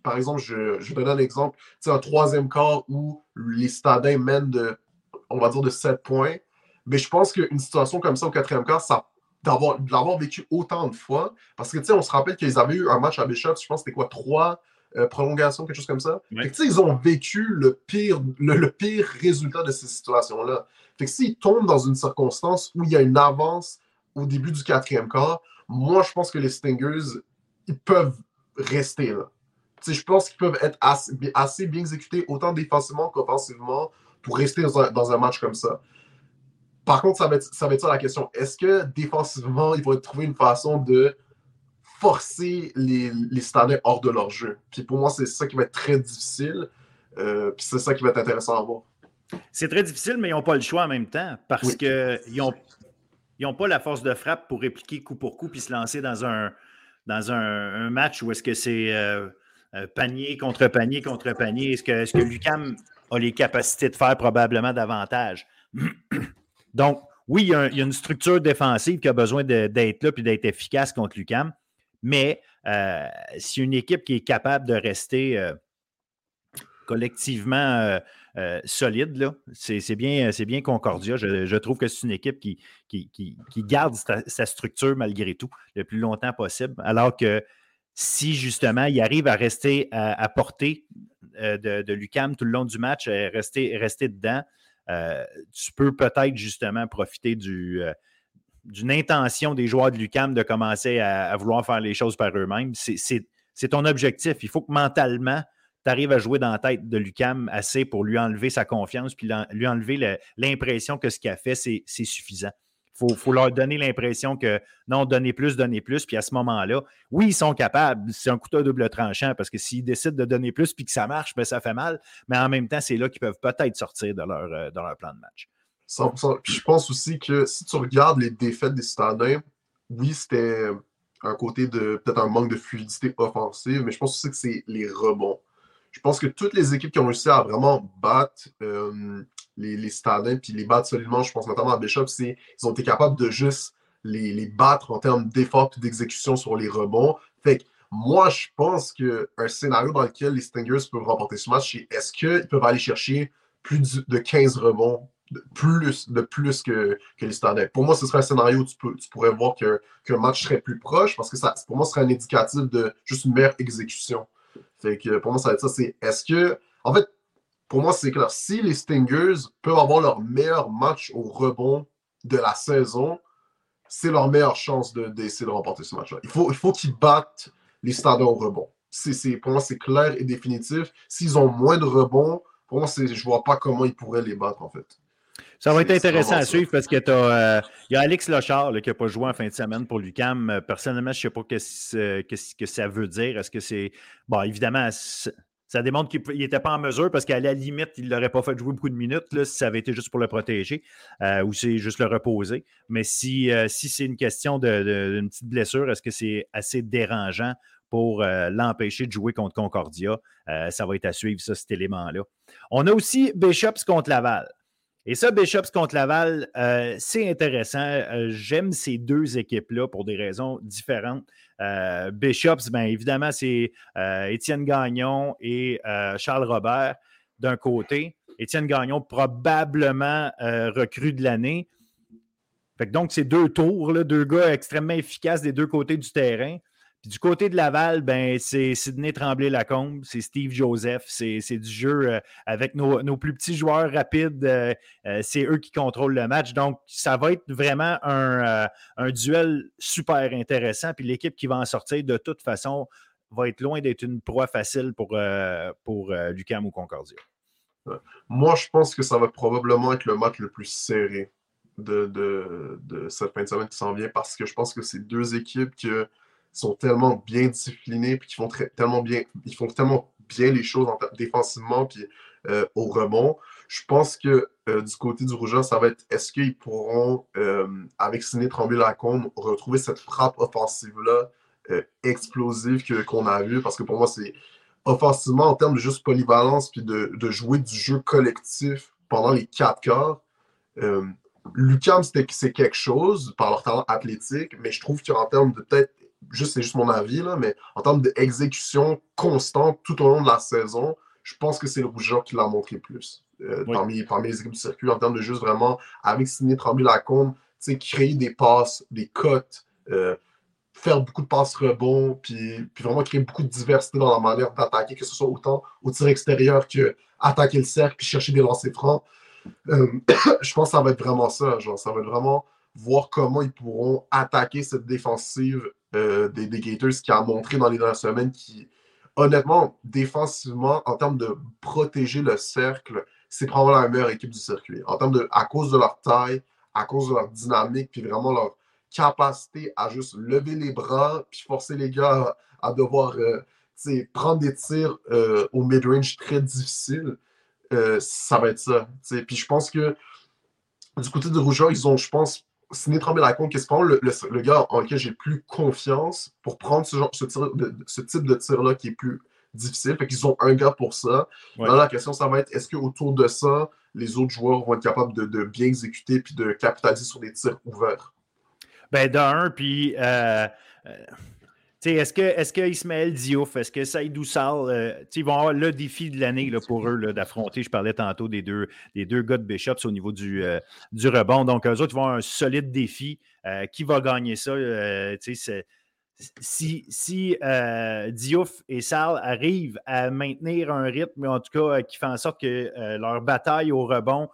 par exemple, je, je vais donner un exemple, c'est un troisième quart où les Stadins mènent de, on va dire, de 7 points. Mais je pense qu'une situation comme ça au quatrième quart, ça d'avoir vécu autant de fois, parce que, tu sais, on se rappelle qu'ils avaient eu un match à Bishop, je pense que c'était quoi, trois euh, prolongations, quelque chose comme ça. tu sais, ils ont vécu le pire, le, pire résultat de ces situations-là. Fait que s'ils tombent dans une circonstance où il y a une avance au début du quatrième quart, moi, je pense que les Stingers, ils peuvent rester là je pense qu'ils peuvent être assez, bien exécutés autant défensivement qu'offensivement pour rester dans un, match comme ça. Par contre, ça va être ça, va être ça la question. Est-ce que défensivement, ils vont trouver une façon de forcer les, les hors de leur jeu? Puis pour moi, c'est ça qui va être très difficile. Euh, puis c'est ça qui va être intéressant à voir. C'est très difficile, mais ils n'ont pas le choix en même temps parce qu'ils n'ont pas la force de frappe pour répliquer coup pour coup puis se lancer dans un, dans un, match où est-ce que c'est euh, euh, panier contre panier contre panier. Est-ce que, est que Lucam a les capacités de faire probablement davantage? Donc, oui, il y, a une structure défensive qui a besoin d'être là et d'être efficace contre Lucam, mais euh, si une équipe qui est capable de rester euh, collectivement solide, c'est bien, bien Concordia. Je, trouve que c'est une équipe qui, garde sa, structure malgré tout le plus longtemps possible, alors que si justement il arrive à rester à, portée euh, de, Lucam tout le long du match, euh, rester, dedans, euh, tu peux peut-être justement profiter du, d'une intention des joueurs de Lucam de commencer à, vouloir faire les choses par eux-mêmes. C'est ton objectif. Il faut que mentalement, tu arrives à jouer dans la tête de Lucam assez pour lui enlever sa confiance puis lui enlever l'impression que ce qu'il a fait, c'est suffisant. Il faut, leur donner l'impression que non, donner plus, donner plus. Puis à ce moment-là, oui, ils sont capables. C'est un couteau double tranchant parce que s'ils décident de donner plus puis que ça marche, ben, ça fait mal. Mais en même temps, c'est là qu'ils peuvent peut-être sortir de leur, euh, leur plan de match. 100%. Puis je pense aussi que si tu regardes les défaites des Citadins, oui, c'était un côté de peut-être un manque de fluidité offensive, mais je pense aussi que c'est les rebonds. Je pense que toutes les équipes qui ont réussi à vraiment battre euh, les, les Stadins, puis les battre solidement, je pense notamment à Bishop, c'est ils ont été capables de juste les, les battre en termes d'effort et d'exécution sur les rebonds. Fait que moi, je pense qu'un scénario dans lequel les Stingers peuvent remporter ce match, c'est est-ce qu'ils peuvent aller chercher plus de 15 rebonds, de plus, de plus que, que les Stadins. Pour moi, ce serait un scénario où tu, peux, tu pourrais voir qu'un match serait plus proche, parce que ça, pour moi, ce serait un indicatif de juste une meilleure exécution. Fait que pour moi, ça va être ça. C'est est-ce que. En fait, pour moi, c'est clair. Si les Stingers peuvent avoir leur meilleur match au rebond de la saison, c'est leur meilleure chance d'essayer de, remporter ce match-là. Il faut, il faut qu'ils battent les Standards au rebond. C'est, pour moi, c'est clair et définitif. S'ils ont moins de rebonds, pour moi, je ne vois pas comment ils pourraient les battre, en fait. Ça va être intéressant à suivre parce qu'il euh, y a Alex Lochard qui n'a pas joué en fin de semaine pour l'UCAM. Personnellement, je ne sais pas ce que, ça veut dire. Est-ce que c'est. Bon, évidemment, ça démontre qu'il n'était pas en mesure parce qu'à la limite, il ne l'aurait pas fait jouer beaucoup de minutes là, si ça avait été juste pour le protéger euh, ou c'est juste le reposer. Mais si, euh, si c'est une question d'une petite blessure, est-ce que c'est assez dérangeant pour euh, l'empêcher de jouer contre Concordia? ça va être à suivre, ça, cet élément-là. On a aussi Bishops contre Laval. Et ça, Bishops contre Laval, c'est intéressant. J'aime ces deux équipes-là pour des raisons différentes. Euh, Bishops, bien évidemment, c'est euh, Étienne Gagnon et euh, Charles Robert d'un côté. Étienne Gagnon, probablement recrue de l'année. donc, c'est deux tours, deux gars extrêmement efficaces des deux côtés du terrain du côté de Laval, ben, c'est Sidney Tremblay-Lacombe, c'est Steve Joseph, c'est du jeu euh, avec nos, plus petits joueurs rapides. Euh, euh, c'est eux qui contrôlent le match. Donc, ça va être vraiment un, duel super intéressant. Puis l'équipe qui va en sortir, de toute façon, va être loin d'être une proie facile pour, pour Lucam ou Concordia. Moi, je pense que ça va probablement être le match le plus serré de, de cette fin de semaine qui s'en vient parce que je pense que c'est deux équipes qui sont tellement bien disciplinés, puis qui font tellement bien, ils font tellement bien les choses défensivement, puis au rebond. Je pense que du côté du Rougeur, ça va être est-ce qu'ils pourront, avec Ciné Tremblay-Lacombe, retrouver cette frappe offensive-là explosive qu'on a vue? Parce que pour moi, c'est offensivement, en termes de juste polyvalence, puis de, de jouer du jeu collectif pendant les quatre quarts. Euh, Lucam, c'est quelque chose par leur talent athlétique, mais je trouve qu'en termes de peut-être, juste c'est juste mon avis, là, mais en termes d'exécution constante tout au long de la saison, je pense que c'est le rougeur qui l'a montré plus euh, parmi, parmi, les équipes du circuit, en termes de juste vraiment, avec Sidney Tremblay-Lacombe, créer des passes, des cotes, euh, faire beaucoup de passes rebonds, puis, puis vraiment créer beaucoup de diversité dans la manière d'attaquer, que ce soit autant au tir extérieur que attaquer le cercle, puis chercher des lancers francs. Euh, je pense que ça va être vraiment ça. Genre, ça va être vraiment voir comment ils pourront attaquer cette défensive euh, des, des, Gators qui a montré dans les dernières semaines qui, honnêtement, défensivement, en termes de protéger le cercle, c'est probablement la meilleure équipe du circuit. En termes de, à cause de leur taille, à cause de leur dynamique, puis vraiment leur, capacité à juste lever les bras puis forcer les gars à, devoir euh, prendre des tirs euh, au mid-range très difficiles, euh, ça va être ça. Puis je pense que du côté de Rougeur, ils ont, je pense, Ciné Tremblay-Lacombe, qui est le, le, gars en lequel j'ai plus confiance pour prendre ce, genre, ce, ce type de tir-là qui est plus difficile. Fait qu'ils ont un gars pour ça. la question, ça va être est-ce qu'autour de ça, les autres joueurs vont être capables de, de bien exécuter puis de capitaliser sur des tirs ouverts? Ben, d'un, puis. Euh, euh est-ce que, est que Ismaël Diouf, est-ce que Saïdou Sall, euh, ils vont avoir le défi de l'année pour eux d'affronter, je parlais tantôt des deux, des deux gars de Bishops au niveau du, euh, du rebond. Donc, eux autres, ils vont avoir un solide défi. qui va gagner ça? si si Diouf et Sall arrivent à maintenir un rythme, en tout cas, qui fait en sorte que leur bataille au rebond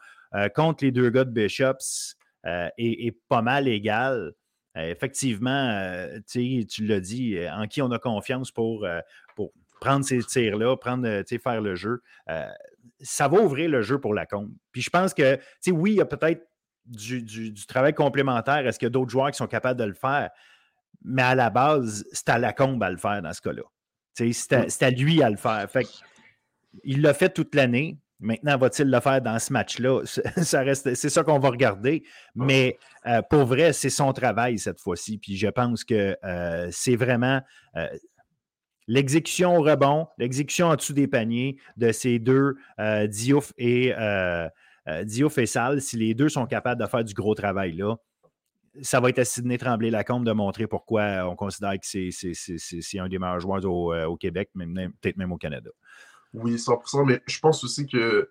contre les deux gars de Bishops est, pas mal égale, euh, effectivement, euh, tu l'as dit, euh, en qui on a confiance pour, pour prendre ces tirs-là, prendre, faire le jeu. ça va ouvrir le jeu pour la compte. Puis je pense que, oui, il y a peut-être du, travail complémentaire. Est-ce qu'il y a d'autres joueurs qui sont capables de le faire? Mais à la base, c'est à la combe à le faire dans ce cas-là. C'est à, à, lui à le faire. Fait il l'a fait toute l'année. Maintenant, va-t-il le faire dans ce match-là? Ça reste, c'est ça qu'on va regarder. Mais euh, pour vrai, c'est son travail cette fois-ci. Puis je pense que euh, c'est vraiment euh, l'exécution au rebond, l'exécution en dessous des paniers de ces deux, Diouf et, Diouf et Sal. Si les deux sont capables de faire du gros travail là, ça va être à Sidney Tremblay-Lacombe de montrer pourquoi on considère que c'est, un des meilleurs joueurs au, au Québec, peut-être même au Canada. Oui, 100%, mais je pense aussi que,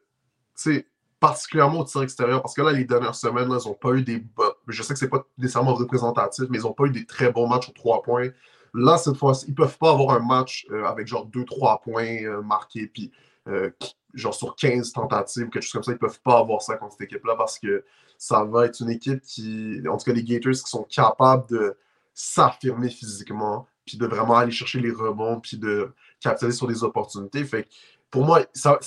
tu sais, particulièrement au tir extérieur, parce que là, les dernières semaines, ils n'ont pas eu des. Je sais que ce n'est pas nécessairement représentatif, mais ils n'ont pas eu des très bons matchs aux trois points. Là, cette fois-ci, ils ne peuvent pas avoir un match euh, avec genre 2-3 points euh, marqués, puis euh, genre sur 15 tentatives, quelque chose comme ça. Ils ne peuvent pas avoir ça contre cette équipe-là parce que ça va être une équipe qui, en tout cas, les Gators qui sont capables de s'affirmer physiquement, puis de vraiment aller chercher les rebonds, puis de capitaliser sur des opportunités. Fait pour moi, ça,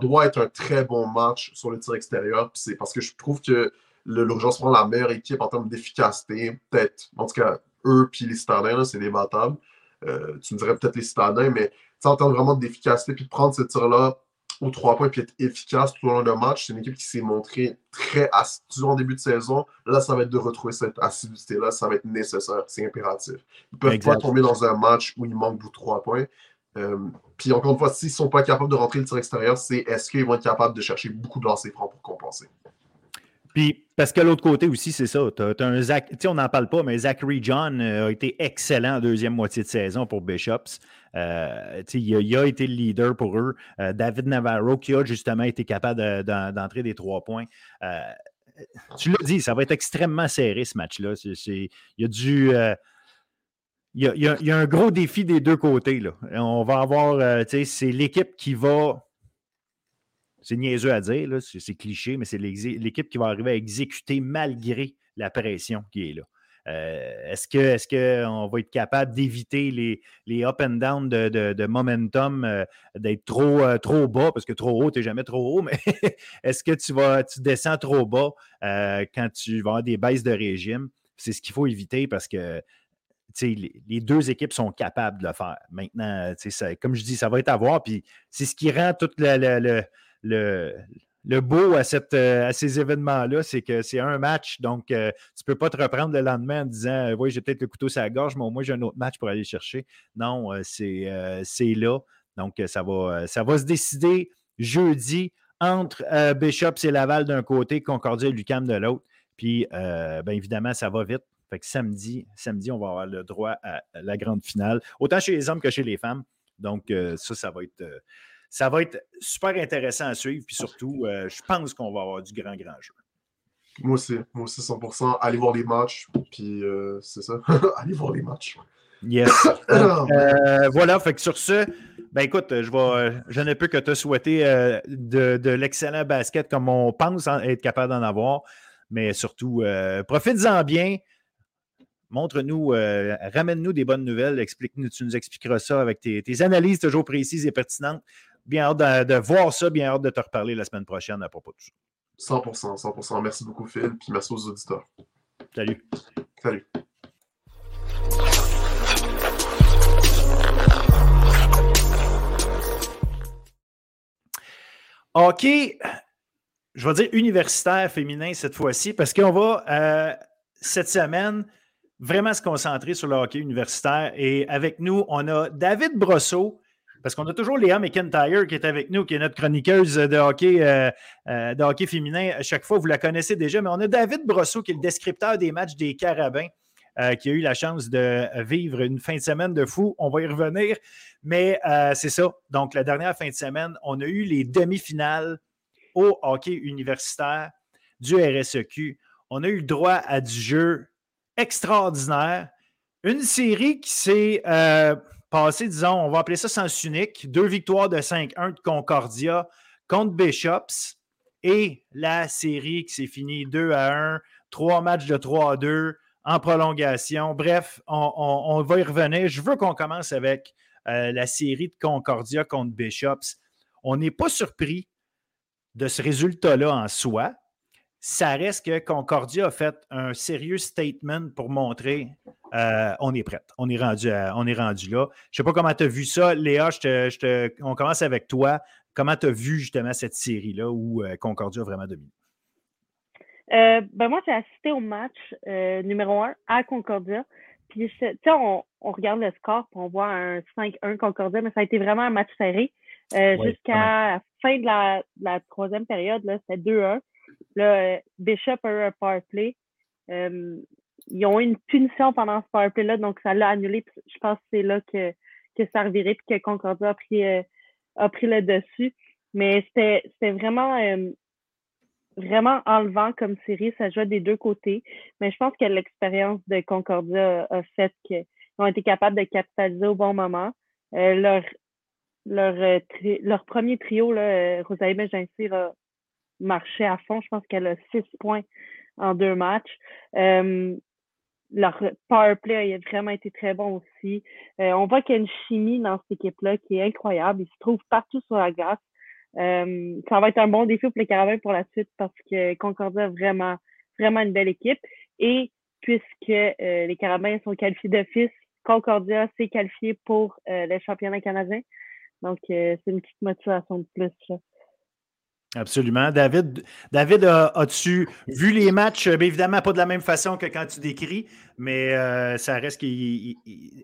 doit être un très bon match sur le tir extérieur. C'est parce que je trouve que l'urgence prend la meilleure équipe en termes d'efficacité. Peut-être, en tout cas, eux puis les citadins, c'est débattable. Euh, tu me dirais peut-être les citadins, mais en termes vraiment d'efficacité, puis de prendre ce tir-là aux trois points puis être efficace tout au long du match. C'est une équipe qui s'est montrée très assidue en début de saison. Là, ça va être de retrouver cette assiduité-là. Ça va être nécessaire. C'est impératif. Ils ne peuvent pas tomber dans un match où il manque vous trois points. Euh, puis encore une fois, s'ils ne sont pas capables de rentrer le tir extérieur, c'est est-ce qu'ils vont être capables de chercher beaucoup de lancers francs pour compenser? Puis, parce que l'autre côté aussi, c'est ça. As, un Zach, on n'en parle pas, mais Zachary John euh, a été excellent en deuxième moitié de saison pour Bishops. Euh, il, a, été le leader pour eux. David Navarro, qui a justement été capable d'entrer des trois points. tu l'as dit, ça va être extrêmement serré ce match-là. Il y a du il y, a, un gros défi des deux côtés. Là. On va avoir, euh, c'est l'équipe qui va. C'est niaiseux à dire, c'est cliché, mais c'est l'équipe qui va arriver à exécuter malgré la pression qui est là. Euh, est-ce qu'on est que va être capable d'éviter les, les up and down de, momentum, euh, d'être trop, trop bas, parce que trop haut, tu n'es jamais trop haut, mais est-ce que tu, vas, tu descends trop bas quand tu vas avoir des baisses de régime? C'est ce qu'il faut éviter parce que les, deux équipes sont capables de le faire. Maintenant, comme je dis, ça va être à voir. C'est ce qui rend tout le, le, beau euh, à ces événements-là, c'est que c'est un match, donc euh, tu ne peux pas te reprendre le lendemain en disant Oui, j'ai peut-être le couteau sur la gorge, mais au moins j'ai un autre match pour aller chercher. Non, euh, c'est là. Donc, ça va, ça va se décider jeudi entre Bishop et Laval d'un côté, Concordia et Lucam de l'autre. Puis, bien évidemment, ça va vite. Fait que samedi, samedi, on va avoir le droit à la grande finale, autant chez les hommes que chez les femmes. Donc, ça, ça va être ça va être super intéressant à suivre. Puis surtout, euh, je pense qu'on va avoir du grand, grand jeu. Moi aussi, moi aussi 100%. Allez voir les matchs, puis euh, c'est ça. Allez voir les matchs. Yes. Euh, voilà, fait que sur ce, ben écoute, je, vais, je ne peux que te souhaiter de, l'excellent basket comme on pense être capable d'en avoir. Mais surtout, profites-en bien. Montre-nous, ramène-nous des bonnes nouvelles. Explique-nous, tu nous expliqueras ça avec tes, analyses toujours précises et pertinentes. Bien hâte de, voir ça, bien hâte de te reparler la semaine prochaine à propos de ça. 100%, 100%. Merci beaucoup, Phil, puis merci aux auditeurs. Salut. Salut. OK, je vais dire universitaire féminin cette fois-ci, parce qu'on va, euh, cette semaine, vraiment se concentrer sur le hockey universitaire. Et avec nous, on a David Brosseau, parce qu'on a toujours Léa McIntyre qui est avec nous, qui est notre chroniqueuse de hockey, euh, euh, de hockey féminin. À chaque fois, vous la connaissez déjà, mais on a David Brosseau qui est le descripteur des matchs des Carabins. Euh, qui a eu la chance de vivre une fin de semaine de fou. On va y revenir. Mais c'est ça. Donc, la dernière fin de semaine, on a eu les demi-finales au hockey universitaire du RSEQ. On a eu droit à du jeu extraordinaire. Une série qui s'est passé, disons, on va appeler ça sens unique, deux victoires de 5-1 de Concordia contre Bishops et la série qui s'est finie 2 à 1, trois matchs de 3 à 2 en prolongation. Bref, on, va y revenir. Je veux qu'on commence avec euh, la série de Concordia contre Bishops. On n'est pas surpris de ce résultat-là en soi ça reste que Concordia a fait un sérieux statement pour montrer euh, on est prête, on est rendu, on est rendu là. Je ne sais pas comment tu as vu ça. Léa, on commence avec toi. Comment tu as vu justement cette série-là où euh, Concordia a vraiment dominé? Euh, ben moi, j'ai assisté au match numéro un à Concordia. Puis, on, on regarde le score, puis on voit un 5-1 Concordia, mais ça a été vraiment un match serré. Jusqu'à la fin de la, la troisième période, c'était 2-1. Là, euh, Bishop a eu un power play. Euh, ils ont eu une punition pendant ce power play-là, donc ça l'a annulé. Je pense que c'est là que, que ça revirait puis que Concordia a pris, euh, a pris le dessus. Mais c'était vraiment, vraiment enlevant comme série. Ça jouait des deux côtés. Mais je pense que l'expérience de Concordia a fait qu'ils ont été capables de capitaliser au bon moment. leur, leur, leur premier trio, là, Rosalie Meginsir a, marché à fond. Je pense qu'elle a six points en deux matchs. Euh, leur power play a vraiment été très bon aussi. Euh, on voit qu'il y a une chimie dans cette équipe-là qui est incroyable. Ils se trouvent partout sur la glace. Euh, ça va être un bon défi pour les Carabins pour la suite parce que Concordia a vraiment, vraiment une belle équipe. Et puisque les Carabins sont qualifiés d'office, Concordia s'est qualifié pour le championnat canadien. Donc, c'est une petite motivation de plus. Absolument. David, David as-tu vu les matchs? Bien évidemment, pas de la même façon que quand tu décris, mais euh, ça reste qu'il.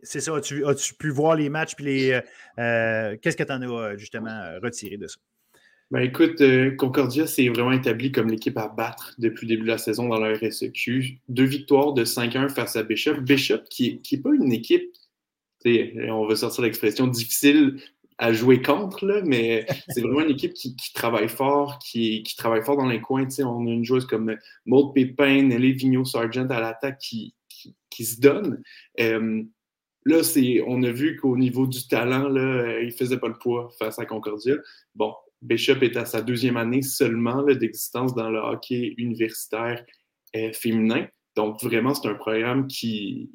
C'est ça. As-tu as pu voir les matchs? Euh, euh, qu'est-ce que tu en as justement retiré de ça? Ben écoute, Concordia s'est vraiment établi comme l'équipe à battre depuis le début de la saison dans la RSEQ. Deux victoires de 5-1 face à Bishop. Bishop, qui n'est pas une équipe, on va sortir l'expression difficile à jouer contre, là, mais c'est vraiment une équipe qui, travaille fort, qui, qui, travaille fort dans les coins. On a une joueuse comme Maud Pépin, Nelly Vigneault Sargent à l'attaque qui, qui, se donne. Euh, là, on a vu qu'au niveau du talent, là, il ne faisait pas le poids face à Concordia. Bon, Bishop est à sa deuxième année seulement d'existence dans le hockey universitaire euh, féminin. Donc, vraiment, c'est un programme qui,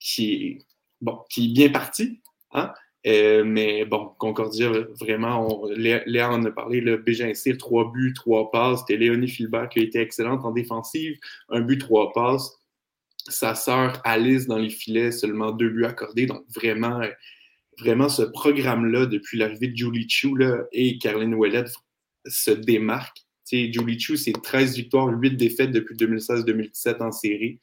qui, est, bon, qui est bien parti. Hein? Euh, mais bon, Concordia, vraiment, Léa en a parlé, le Bégincir, trois buts, trois passes. C'était Léonie Filbert qui a été excellente en défensive, un but, trois passes. Sa sœur Alice dans les filets, seulement deux buts accordés. Donc vraiment, vraiment ce programme-là, depuis l'arrivée de Julie Chu et Caroline Ouellet, se démarque. Julie Chu, c'est 13 victoires, 8 défaites depuis 2016-2017 en série.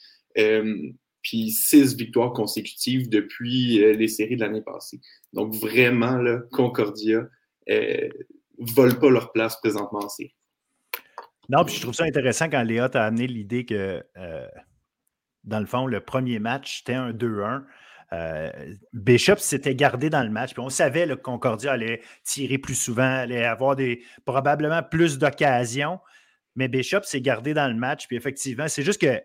Puis 6 victoires consécutives depuis les séries de l'année passée. Donc vraiment, là, Concordia ne vole pas leur place présentement en. Non, puis je trouve ça intéressant quand Léa t'a amené l'idée que, euh, dans le fond, le premier match, c'était un 2-1. Euh, Bishop s'était gardé dans le match. Puis on savait que Concordia allait tirer plus souvent, allait avoir des, probablement plus d'occasions. Mais Bishop s'est gardé dans le match. Puis effectivement, c'est juste que,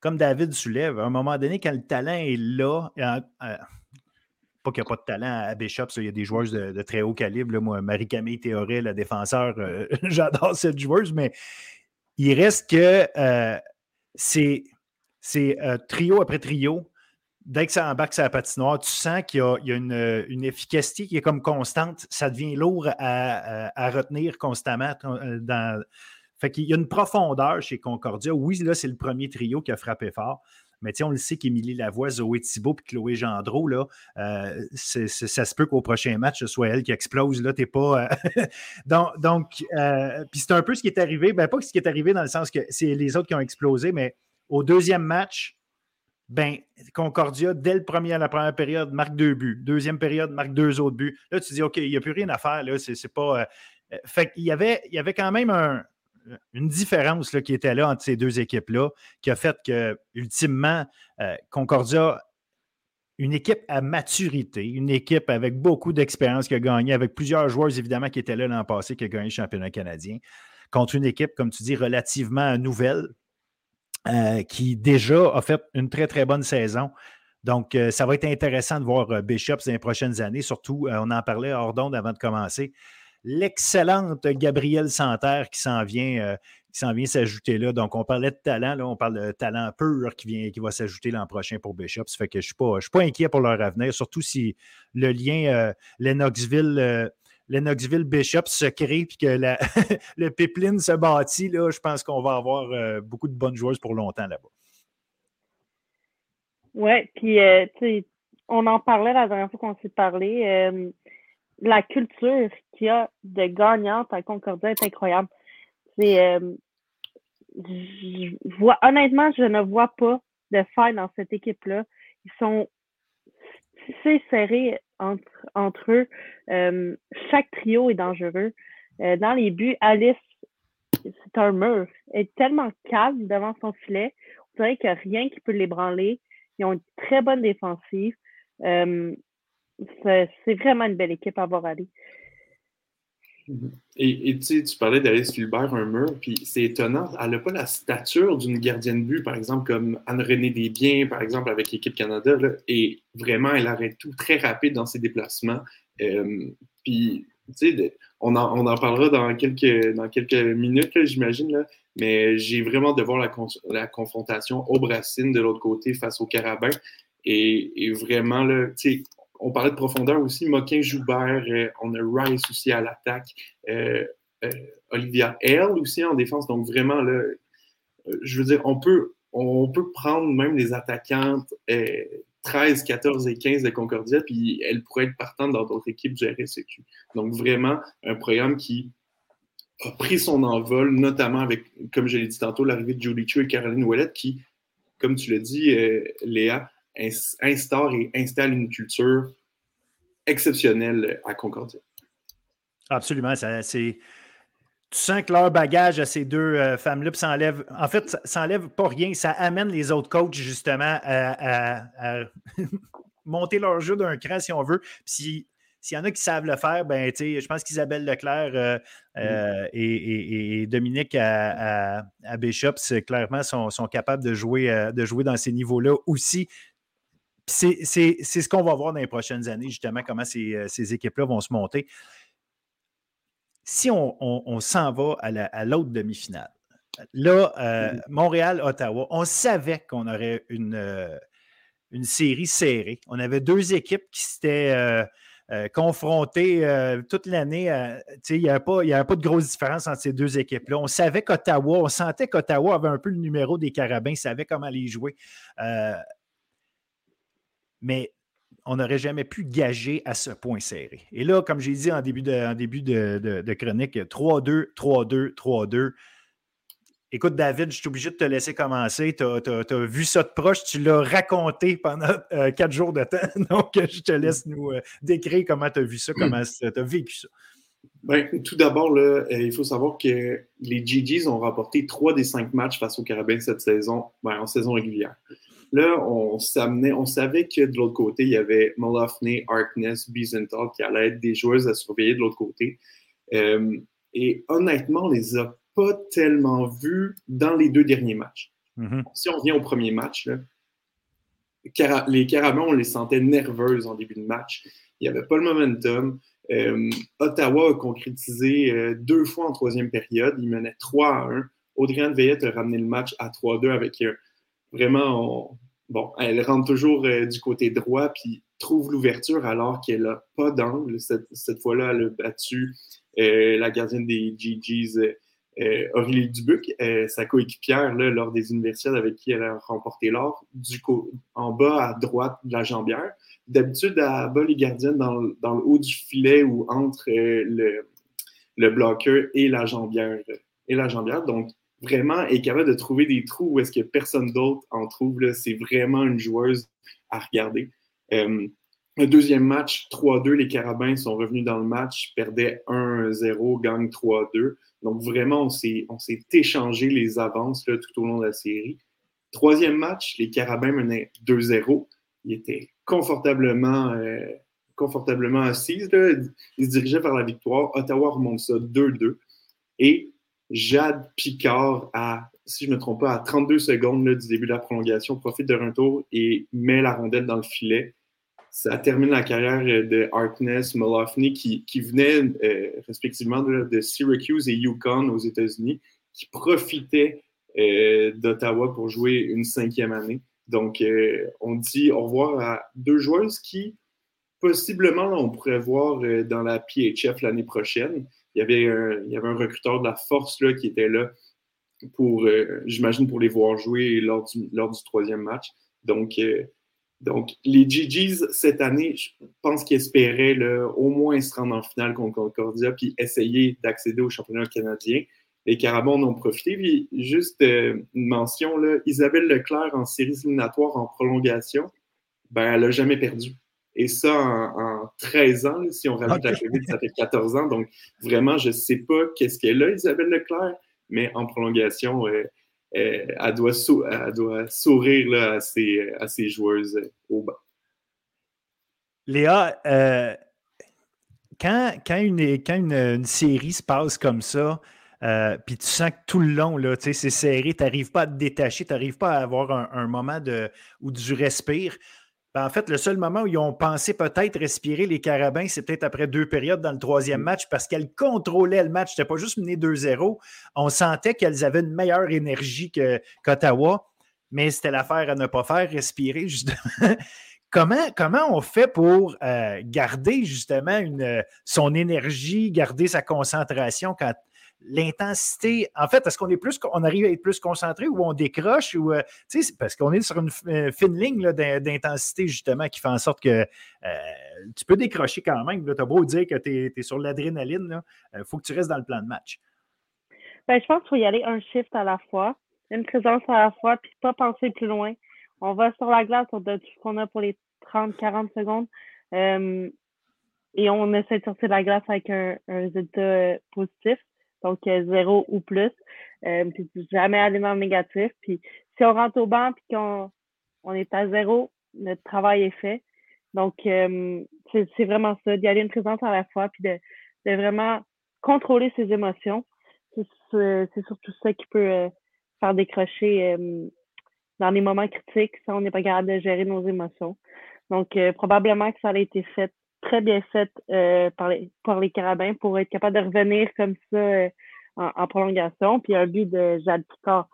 comme David soulève, à un moment donné, quand le talent est là, euh, pas qu'il n'y a pas de talent à Bishop, il y a des joueurs de, très haut calibre. Moi, Marie-Camille Théoré, le défenseur, euh, j'adore cette joueuse, mais il reste que euh, c'est euh, trio après trio. Dès que ça embarque sur la patinoire, tu sens qu'il y a, une, efficacité qui est comme constante. Ça devient lourd à, retenir constamment. Dans... Fait qu'il y a une profondeur chez Concordia. Oui, là, c'est le premier trio qui a frappé fort. Mais on le sait qu'Émilie Lavoie, Zoé Thibault et Chloé Gendreau, là, euh, ça se peut qu'au prochain match, ce soit elle qui explose. Là, t'es pas. Euh, donc, euh, puis c'est un peu ce qui est arrivé. Ben, pas ce qui est arrivé dans le sens que c'est les autres qui ont explosé, mais au deuxième match, ben, Concordia, dès le premier, la première période, marque deux buts. Deuxième période, marque deux autres buts. Là, tu dis, OK, il n'y a plus rien à faire. Là, c'est, pas. fait qu'il y avait, il y avait quand même un, une différence qui était là entre ces deux équipes-là, qui a fait que, ultimement, euh, Concordia, une équipe à maturité, une équipe avec beaucoup d'expérience qui a gagné, avec plusieurs joueurs, évidemment, qui étaient là l'an passé, qui a gagné le championnat canadien, contre une équipe, comme tu dis, relativement nouvelle, euh, qui déjà a fait une très, très bonne saison. Donc, euh, ça va être intéressant de voir Bishops dans les prochaines années. Surtout, on en parlait hors d'onde avant de commencer l'excellente Gabrielle Santerre qui s'en vient, euh, s'en vient s'ajouter là. Donc, on parlait de talent, là, on parle de talent pur qui, vient, qui va s'ajouter l'an prochain pour Bishop. Ça fait que je ne suis, pas, suis pas inquiet pour leur avenir, surtout si le lien euh, Lennoxville. Euh, Lennoxville Bishop se crée puis que le pipeline se bâtit, là, je pense qu'on va avoir beaucoup de bonnes joueuses pour longtemps là-bas. Oui, puis on en parlait la dernière fois qu'on s'est parlé la culture qu'il y a de gagnante à Concordia est incroyable. C'est, euh, vois, honnêtement, je ne vois pas de faille dans cette équipe-là. Ils sont si serrés entre, entre eux. Euh, chaque trio est dangereux. Euh, dans les buts, Alice, c'est un mur. Elle est tellement calme devant son filet. On dirait qu'il n'y a rien qui peut l'ébranler. Ils ont une très bonne défensive c'est vraiment une belle équipe à voir aller. Et, tu parlais d'Alice Fulbert, un mur, puis c'est étonnant, elle n'a pas la stature d'une gardienne but, par exemple, comme Anne-Renée Desbiens, par exemple, avec l'équipe Canada, et vraiment, elle arrête tout très rapide dans ses déplacements. Euh, puis, tu sais, on en, on en, parlera dans quelques, dans quelques minutes, j'imagine, mais j'ai vraiment de voir la, la confrontation au Brassine de l'autre côté face au Carabin. Et, et vraiment, là, tu on parlait de profondeur aussi. Moquin Joubert, euh, on a Rice aussi à l'attaque. Euh, euh, Olivia L aussi en défense. Donc vraiment, là, je veux dire, on peut, on peut prendre même les attaquantes 13, 14 et 15 de Concordia, puis elles pourraient être partantes dans d'autres équipes du RSEQ. Donc vraiment, un programme qui a pris son envol, notamment avec, comme je l'ai dit tantôt, l'arrivée de Julie Chu et Caroline Ouellette, qui, comme tu l'as dit, Léa, instaure et installe une culture exceptionnelle à Concordia. Absolument. C'est, tu sens que leur bagage à ces deux euh, femmes-là s'enlève. En fait, ça n'enlève pas rien. Ça amène les autres coachs, justement, à, monter leur jeu d'un cran, si on veut. s'il y en a qui savent le faire, ben, je pense qu'Isabelle Leclerc euh, euh, et, Dominique à, à, clairement, sont, sont, capables de jouer, de jouer dans ces niveaux-là aussi c'est ce qu'on va voir dans les prochaines années, justement, comment ces, euh, équipes-là vont se monter. Si on, s'en va à l'autre demi-finale, là, euh. Montréal-Ottawa, on savait qu'on aurait une, euh, une série serrée. On avait deux équipes qui s'étaient confrontées toute l'année. il n'y avait, avait, pas de grosse différence entre ces deux équipes-là. On savait qu'Ottawa, on sentait qu'Ottawa avait un peu le numéro des Carabins, savait comment les jouer. Mais on n'aurait jamais pu gager à ce point serré. Et là, comme j'ai dit en début de, début de, chronique, 3-2, 3-2, 3-2. Écoute, David, je suis obligé de te laisser commencer. Tu as, vu ça de proche, tu l'as raconté pendant euh, quatre jours de temps. Donc, je te laisse nous euh, décrire comment tu as vu ça, comment tu as vécu ça. Ben, tout d'abord, euh, il faut savoir que les GGs ont remporté trois des cinq matchs face aux Carabins cette saison, ben, en saison régulière. Là, on, on savait que de l'autre côté, il y avait Molofney, Harkness, Biesenthal qui allaient être des joueuses à surveiller de l'autre côté. Euh, et honnêtement, on les a pas tellement vus dans les deux derniers matchs. Mm-hmm. Si on vient au premier match, les Carabins, on les sentait nerveuses en début de match. Il n'y avait pas le momentum. Euh, Ottawa a concrétisé euh, deux fois en troisième période. Il menait 3 à 1. Audrey Veillette a ramené le match à 3-2 avec vraiment, bon, elle rentre toujours euh, du côté droit puis trouve l'ouverture alors qu'elle n'a pas d'angle. Cette, fois-là, elle a battu la gardienne des GGs, Aurélie Dubuc, sa coéquipière lors des universités avec qui elle a remporté l'or, en bas à droite de la jambière d'habitude, à bas les gardiennes dans, le haut du filet ou entre euh, le, le bloqueur et la jambière. Et vraiment, est capable de trouver des trous où est-ce que personne d'autre en trouve. C'est vraiment une joueuse à regarder. Euh, le deuxième match, 3-2, les Carabins sont revenus dans le match, perdaient 1-0, gagnent 3-2. Donc vraiment, on s'est échangé les avances tout au long de la série. Troisième match, les Carabins menaient 2-0. Ils étaient confortablement, euh, confortablement assise. Il se dirigeait vers la victoire. Ottawa remonte ça 2-2. Et Jade Picard, à, si je ne me trompe pas, à 32 secondes du début de la prolongation, profite de un et met la rondelle dans le filet. Ça termine la carrière de Harkness, Molofny, qui, qui venaient euh, respectivement de, Syracuse et Yukon aux États-Unis, qui profitaient euh, d'Ottawa pour jouer une cinquième année. Donc, euh, on dit au revoir à deux joueuses qui, possiblement, on pourrait voir euh, dans la PHF l'année prochaine. Il y, avait un, il y avait un recruteur de la force là, qui était là pour, euh, j'imagine, pour les voir jouer lors du, lors du troisième match. Donc, donc, les GGs, cette année, je pense qu'ils espéraient au moins se rendre en finale contre Concordia puis essayer d'accéder au championnat canadien les Carabins en ont profité. Puis juste euh, une mention, là, Isabelle Leclerc en séries éliminatoires en prolongation, ben, elle n'a jamais perdu. Et ça, en, 13 ans, si on rajoute la COVID, ça fait 14 ans. Donc, vraiment, je ne sais pas qu'est-ce qu'elle a, Isabelle Leclerc, mais en prolongation, euh, euh, elle, doit doit sourire à, ses, à ses joueuses au bas. Léa, quand, quand, une, quand une, série se passe comme ça, euh, puis tu sens que tout le long, c'est serré, tu n'arrives pas à te détacher, tu n'arrives pas à avoir un, moment de, où tu respires. Ben, en fait, le seul moment où ils ont pensé peut-être respirer les Carabins, c'est peut-être après deux périodes dans le troisième mm. match parce qu'elles contrôlaient le match. C'était pas juste mené 2-0. On sentait qu'elles avaient une meilleure énergie qu'Ottawa, mais c'était l'affaire à ne pas faire, respirer justement. Comment, comment, on fait pour euh, garder justement une, son énergie, garder sa concentration quand, l'intensité, en fait, est-ce qu'on est plus, on arrive à être plus concentré ou on décroche ou, euh, parce qu'on est sur une euh, fine ligne d'intensité justement qui fait en sorte que euh, tu peux décrocher quand même. Tu as beau dire que tu es, sur l'adrénaline, il faut que tu restes dans le plan de match. Ben, je pense qu'il faut y aller un shift à la fois, une présence à la fois, puis pas penser plus loin. On va sur la glace, on donne tout ce qu'on a pour les 30-40 secondes. et on essaie de sortir de la glace avec un résultat positif donc euh, zéro ou plus. Euh, puis jamais le négatif. Puis si on rentre au banc puis qu'on on est à zéro, notre travail est fait. Donc, euh, c'est vraiment ça, d'y aller une présence à la fois, puis de, de vraiment contrôler ses émotions. C'est surtout ça qui peut faire décrocher dans les moments critiques, si on n'est pas capable de gérer nos émotions. Donc, probablement que ça a été fait très bien faite euh, par, les, par les Carabins pour être capable de revenir comme ça euh, en, prolongation. Puis un but de Jade Picard.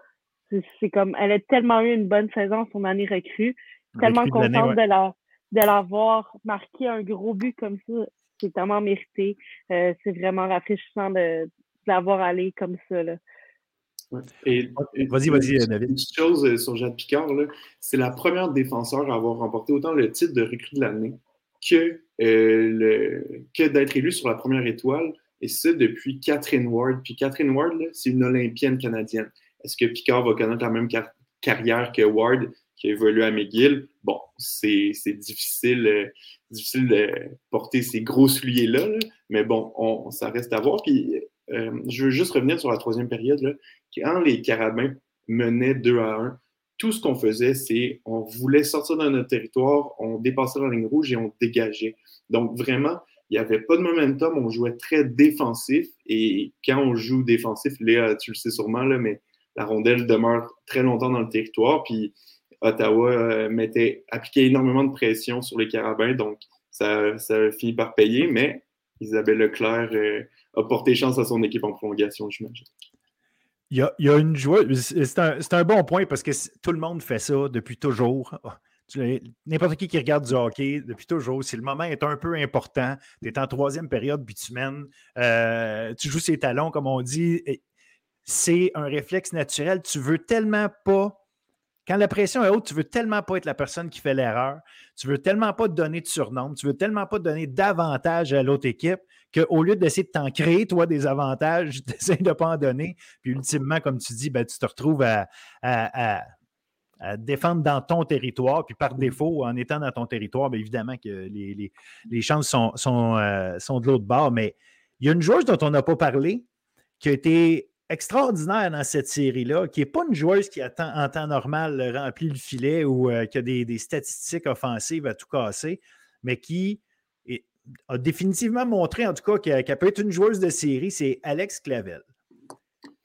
C'est comme, elle a tellement eu une bonne saison son année recrue. Tellement contente de la de l'avoir marqué un gros but comme ça. C'est tellement mérité. Euh, c'est vraiment rafraîchissant de, de l'avoir allé comme ça. Là. Vas-y, vas-y, David. Une chose sur Jade Picard, c'est la première défenseur à avoir remporté autant le titre de recrue de l'année que, que d'être élu sur la première étoile, et ça depuis Catherine Ward. Puis Catherine Ward, c'est une Olympienne canadienne. Est-ce que Picard va connaître la même carrière que Ward, qui a évolué à McGill? Bon, c'est difficile, euh, difficile de porter ces gros souliers-là, mais bon, on, ça reste à voir. Puis euh, je veux juste revenir sur la troisième période. Quand les Carabins menaient 2 à 1, tout ce qu'on faisait, c'est on voulait sortir de notre territoire, on dépassait la ligne rouge et on dégageait. Donc vraiment, il n'y avait pas de momentum, on jouait très défensif. Et quand on joue défensif, Léa, tu le sais sûrement, là, mais la rondelle demeure très longtemps dans le territoire. Puis Ottawa euh, mettait, appliquait énormément de pression sur les Carabins, donc ça, ça finit par payer. Mais Isabelle Leclerc euh, a porté chance à son équipe en prolongation, j'imagine. Il y, a, une joueuse, c'est un, un, bon point parce que tout le monde fait ça depuis toujours. N'importe qui qui regarde du hockey depuis toujours, si le moment est un peu important, tu es en troisième période, puis tu mènes, euh, tu joues ses talons, comme on dit, c'est un réflexe naturel. Tu veux tellement pas, quand la pression est haute, tu veux tellement pas être la personne qui fait l'erreur, tu veux tellement pas te donner de surnom, tu veux tellement pas te donner d'avantages à l'autre équipe qu'au lieu d'essayer de t'en créer, toi, des avantages, tu essaies de pas en donner. Puis ultimement, comme tu dis, ben, tu te retrouves à défendre dans ton territoire, puis par défaut, en étant dans ton territoire, bien évidemment que les, chances euh, sont de l'autre bord. Mais il y a une joueuse dont on n'a pas parlé, qui a été extraordinaire dans cette série-là, qui n'est pas une joueuse qui, attend, en temps normal, remplit le filet ou euh, qui a des, statistiques offensives à tout casser, mais qui a définitivement montré, en tout cas, qu'elle peut être une joueuse de série, c'est Alex Clavel.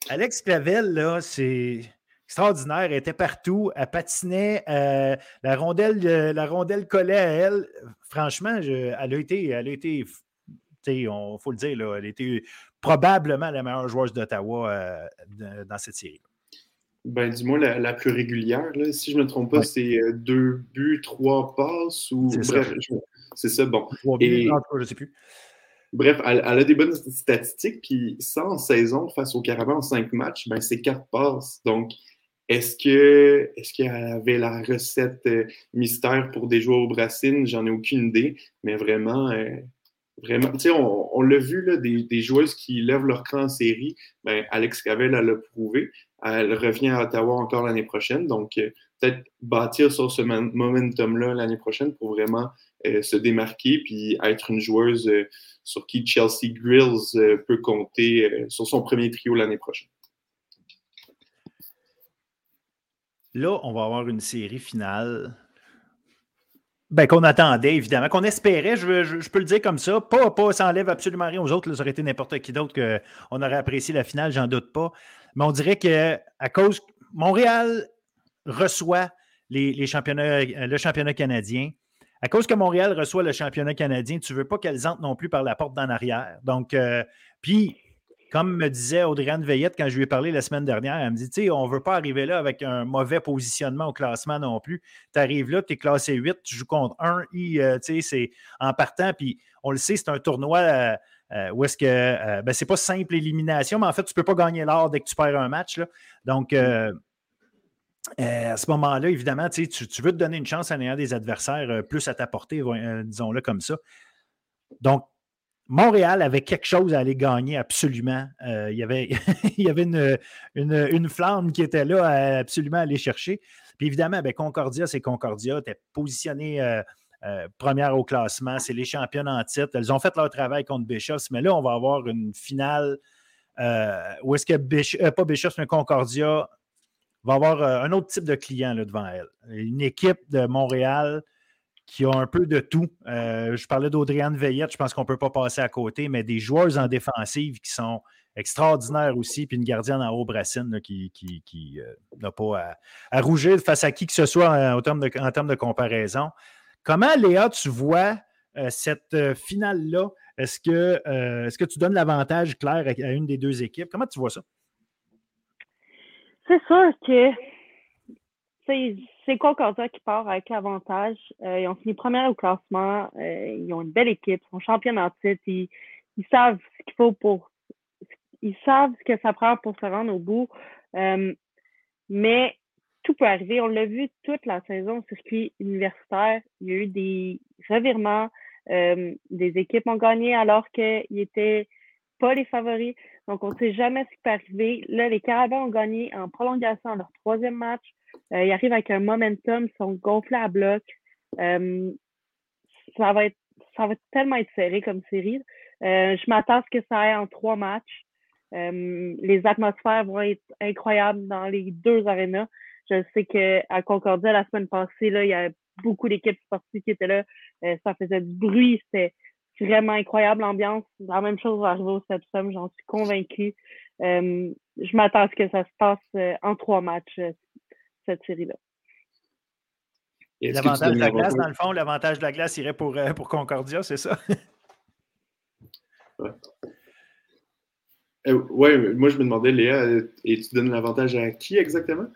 Alex Clavel, là, c'est extraordinaire. Elle était partout. Elle patinait. Euh, la, rondelle, euh, la rondelle collait à elle. Franchement, elle a été, elle a été il faut le dire, là, elle était probablement la meilleure joueuse d'Ottawa euh, dans cette série. Ben, dis-moi la, plus régulière. Là. Si je ne me trompe pas, c'est deux buts, trois passes ou. C'est ça. bon. Et... je ne sais plus. Bref, elle, a des bonnes statistiques, puis ça en saison face au Carabin en cinq matchs, ben, c'est quatre passes. Donc, est-ce que est-ce qu'il y avait la recette euh, mystère pour des joueurs au Brassine? J'en ai aucune idée, mais vraiment, euh, on, l'a vu, là, des, joueuses qui lèvent leur cran en série. Ben, Alex Cavell, elle l'a prouvé. Elle revient à Ottawa encore l'année prochaine. Donc, euh, peut-être bâtir sur ce momentum-là l'année prochaine pour vraiment se démarquer puis être une joueuse sur qui Chelsea Grills peut compter sur son premier trio l'année prochaine. Là, on va avoir une série finale. Ben, qu'on attendait, évidemment, qu'on espérait, je, peux le dire comme ça. Pas, pas, ça enlève absolument rien aux autres. ça aurait été n'importe qui d'autre qu'on aurait apprécié la finale, j'en doute pas. Mais on dirait que à cause. Montréal reçoit les, championnats, le championnat canadien. À cause que Montréal reçoit le championnat canadien, tu ne veux pas qu'elles entrent non plus par la porte d'en arrière. Donc, euh, puis comme me disait Audriane Veillette quand je lui ai parlé la semaine dernière, elle me dit, tu sais, on ne veut pas arriver là avec un mauvais positionnement au classement non plus. Tu arrives là, tu es classé 8, tu joues contre 1, euh, tu sais, c'est en partant, puis on le sait, c'est un tournoi euh, euh, où est-ce que, ben, c'est pas simple élimination, mais en fait, tu ne peux pas gagner l'or dès que tu perds un match. Là. Donc, à ce moment-là, évidemment, tu, tu, veux te donner une chance en ayant des adversaires plus à t'apporter, disons-le comme ça. Donc, Montréal avait quelque chose à aller gagner absolument. Euh, il y avait, une, flamme qui était là à absolument aller chercher. Puis évidemment, ben, Concordia, c'est Concordia. Es positionné euh, euh, première au classement. C'est les championnes en titre. Elles ont fait leur travail contre Bishops, mais là, on va avoir une finale où est-ce que pas Bishops, mais Concordia va avoir un autre type de client là, devant elle. Une équipe de Montréal qui a un peu de tout. Euh, je parlais d'Audriane Veillette, je pense qu'on ne peut pas passer à côté, mais des joueurs en défensive qui sont extraordinaires aussi, puis une gardienne en haut brassine qui, euh, n'a pas à, rougir face à qui que ce soit en, termes, de, en termes de comparaison. Comment, Léa, tu vois euh, cette finale-là? Est-ce que, est que tu donnes l'avantage clair à, à, une des deux équipes? Comment tu vois ça? C'est sûr que c'est Concordia qui part avec l'avantage? Euh, ils ont fini première au classement. Euh, ils ont une belle équipe. Ils sont champions en titre. Ils, savent ce qu'il faut pour. Ils savent ce que ça prend pour se rendre au bout. mais tout peut arriver. On l'a vu toute la saison au circuit universitaire. Il y a eu des revirements. des équipes ont gagné alors qu'ils n'étaient pas les favoris. Donc, on ne sait jamais ce qui peut arriver. Là, les Carabins ont gagné en prolongation leur troisième match. Ils arrivent avec un momentum, ils sont gonflés à bloc. ça va être ça va tellement être serré comme série. Euh, je m'attends à ce que ça aille en trois matchs. Euh, les atmosphères vont être incroyables dans les deux arénas. Je sais qu'à Concordia, la semaine passée, là, il y a beaucoup d'équipes sportives qui étaient là. Euh, ça faisait du bruit. C'était vraiment incroyable l'ambiance. La même chose va arriver au Sepsum, j'en suis convaincue. je m'attends à ce que ça se passe en trois matchs, cette série-là. L'avantage de la glace, dans le fond, l'avantage de la glace irait pour, euh, pour Concordia, c'est ça? ouais. Euh, ouais, moi je me demandais, Léa, et tu donnes l'avantage à qui exactement?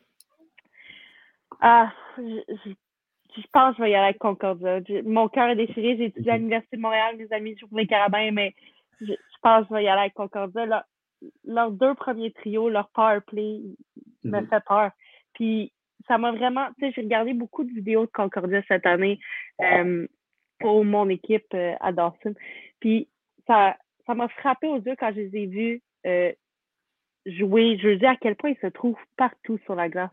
Ah, je, pense que je vais y aller avec Concordia. mon cœur est déchiré. J'ai étudié à l'Université de Montréal, mes amis jouent les carabins, mais je, pense que je vais y aller avec Concordia. leurs deux premiers trios, leur power play, me mm-hmm. fait peur. Puis ça m'a vraiment, tu sais, j'ai regardé beaucoup de vidéos de Concordia cette année euh, pour mon équipe euh, à Dawson. Puis ça, ça m'a frappé aux yeux quand je les ai vus euh, jouer. Je dis à quel point ils se trouvent partout sur la glace.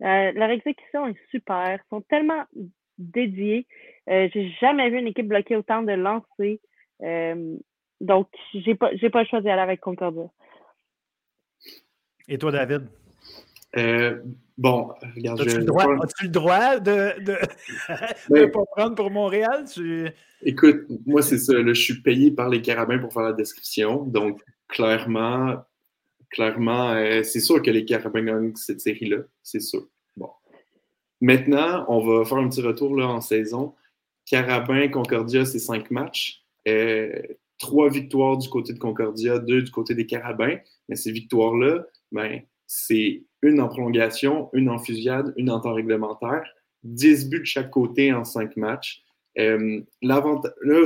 leur exécution est super. Ils sont tellement dédiés. j'ai jamais vu une équipe bloquer autant de lancers. donc, j'ai pas, j'ai pas le choix d'y aller avec Concordia. Et toi, David? Bon, regarde. As-tu, le droit, as-tu le droit de pas prendre pour Montréal? Écoute, moi, c'est ça. je suis payé par les Carabins pour faire la description. Donc, clairement, clairement, euh, c'est sûr que les Carabins gagnent cette série-là. C'est sûr. Bon. Maintenant, on va faire un petit retour là, en saison. Carabin, Concordia, c'est cinq matchs. Euh, trois victoires du côté de Concordia, deux du côté des Carabins. Mais ces victoires-là, ben, c'est une en prolongation, une en fusillade, une en temps réglementaire. 10 buts de chaque côté en 5 matchs. Euh, là,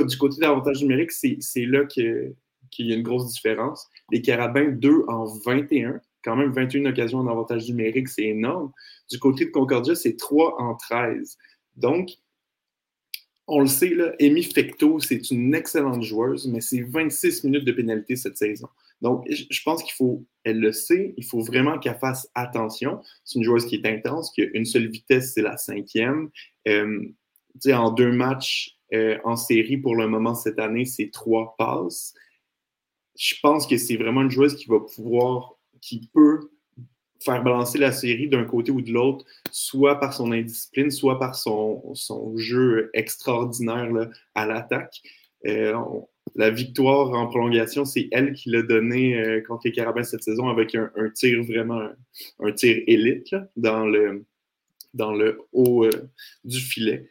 du côté de l'avantage numérique, c'est là qu'il y a une grosse différence. Les Carabins, 2 en 21. Quand même, 21 occasions en avantage numérique, c'est énorme. Du côté de Concordia, c'est 3 en 13. Donc, on le sait, là, Amy Fecto, c'est une excellente joueuse, mais c'est 26 minutes de pénalité cette saison. Donc, je pense qu'il faut, elle le sait, il faut vraiment qu'elle fasse attention. C'est une joueuse qui est intense, qui a une seule vitesse, c'est la cinquième. Euh, en deux matchs euh, en série pour le moment cette année, c'est trois passes. Je pense que c'est vraiment une joueuse qui va pouvoir, qui peut faire balancer la série d'un côté ou de l'autre, soit par son indiscipline, soit par son, son jeu extraordinaire à l'attaque. Euh, la victoire en prolongation, c'est elle qui l'a donné euh, contre les Carabins cette saison avec un, tir vraiment, un, tir élite dans, le, dans le haut euh, du filet.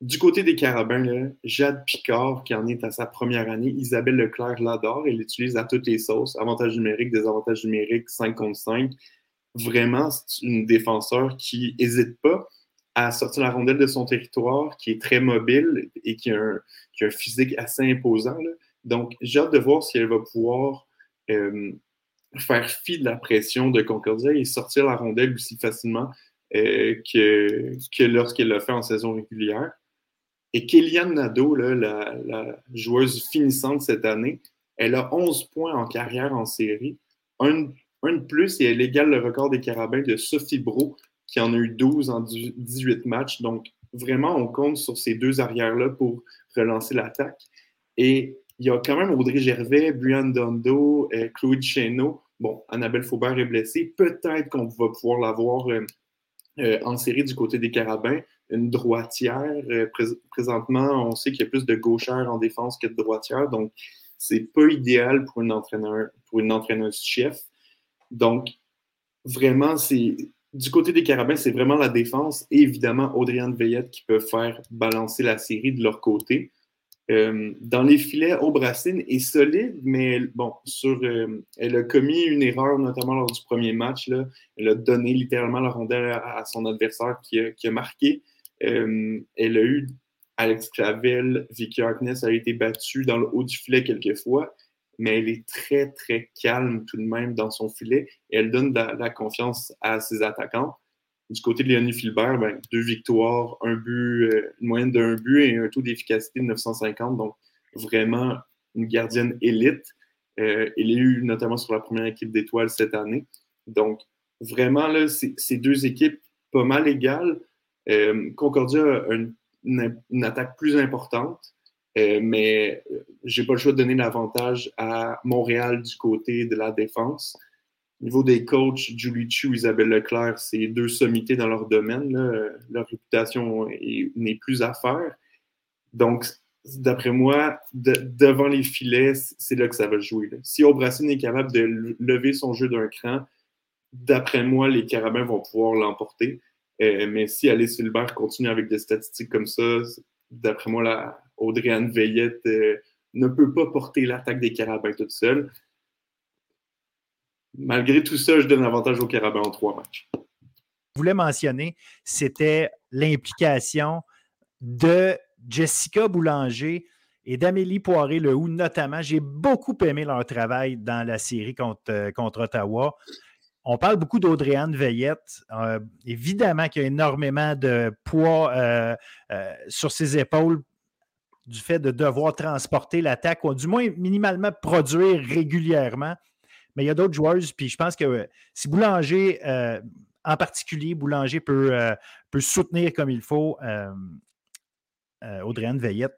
Du côté des Carabins, Jade Picard, qui en est à sa première année, Isabelle Leclerc l'adore, elle l'utilise à toutes les sauces, avantages numériques, désavantages numériques, 5 contre 5. Vraiment, c'est une défenseur qui n'hésite pas à sortir la rondelle de son territoire, qui est très mobile et qui a un, physique assez imposant. Donc, j'ai hâte de voir si elle va pouvoir euh, faire fi de la pression de Concordia et sortir la rondelle aussi facilement euh, que lorsqu'elle l'a fait en saison régulière. Et Kéliane Nadeau, la, joueuse finissante cette année, elle a 11 points en carrière en série, un, de plus et elle égale le record des carabins de Sophie Bro, qui en a eu 12 en 18 matchs. Donc, vraiment, on compte sur ces deux arrières-là pour relancer l'attaque. Et il y a quand même Audrey Gervais, Brian Dondo, euh, Chloé Cheno. Bon, Annabelle Faubert est blessée. Peut-être qu'on va pouvoir la voir euh, euh, en série du côté des Carabins. Une droitière. présentement, on sait qu'il y a plus de gauchères en défense que de droitières. Donc, c'est pas idéal pour une une entraîneuse-chef. Donc, vraiment, c'est du côté des Carabins, c'est vraiment la défense et évidemment Audriane Veillette qui peuvent faire balancer la série de leur côté. Euh, dans les filets, Aubracine est solide, mais bon, sur, euh, elle a commis une erreur, notamment lors du premier match. Là. Elle a donné littéralement la rondelle à, son adversaire qui a, marqué. Euh, elle a eu Alex Clavel, Vicky Harkness a été battue dans le haut du filet quelques fois. mais elle est très, très calme tout de même dans son filet et elle donne la, confiance à ses attaquants. Du côté de Léonie Philbert, ben, deux victoires, un but, euh, une moyenne d'un but et un taux d'efficacité de 950. Donc, vraiment une gardienne élite. Euh, elle est eu notamment sur la première équipe d'étoiles cette année. Donc, vraiment, là, c'est deux équipes pas mal égales. Euh, Concordia a une, attaque plus importante, euh, mais j'ai pas le choix de donner l'avantage à Montréal du côté de la défense. Au niveau des coachs, Julie Chu, Isabelle Leclerc, c'est deux sommités dans leur domaine. Leur réputation n'est plus à faire. Donc, d'après moi, devant les filets, c'est là que ça va jouer. Si Obrassine est capable de lever son jeu d'un cran, d'après moi, les Carabins vont pouvoir l'emporter. Euh, mais si Alice Silbert continue avec des statistiques comme ça, d'après moi, la Audrey-Anne Veillette euh, ne peut pas porter l'attaque des Carabins toute seule. Malgré tout ça, je donne avantage aux Carabins en trois matchs. Je voulais mentionner, c'était l'implication de Jessica Boulanger et d'Amélie Poiré-Lehoux, notamment. J'ai beaucoup aimé leur travail dans la série contre, euh, contre Ottawa. On parle beaucoup d'Audrey-Anne Veillette. Euh, évidemment qu'il y a énormément de poids euh, sur ses épaules du fait de devoir transporter l'attaque, ou du moins minimalement produire régulièrement. Mais il y a d'autres joueuses, puis je pense que si Boulanger, en particulier, Boulanger peut, peut soutenir comme il faut euh, Audrey-Anne Veillette,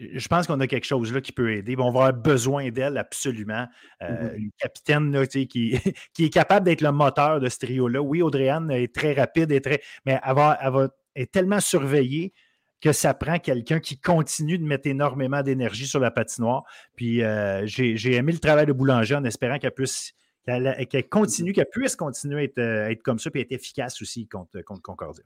je pense qu'on a quelque chose là qui peut aider. on va avoir besoin d'elle absolument. Euh, mm-hmm. Une capitaine qui, qui, est capable d'être le moteur de ce trio-là. Oui, Audrey-Anne est très rapide, et très, mais elle, va, est tellement surveillée que ça prend quelqu'un qui continue de mettre énormément d'énergie sur la patinoire. Puis euh, j'ai aimé le travail de Boulanger en espérant qu'elle puisse qu'elle continue, qu'elle puisse continuer à être, être, comme ça et être efficace aussi contre, contre Concordia.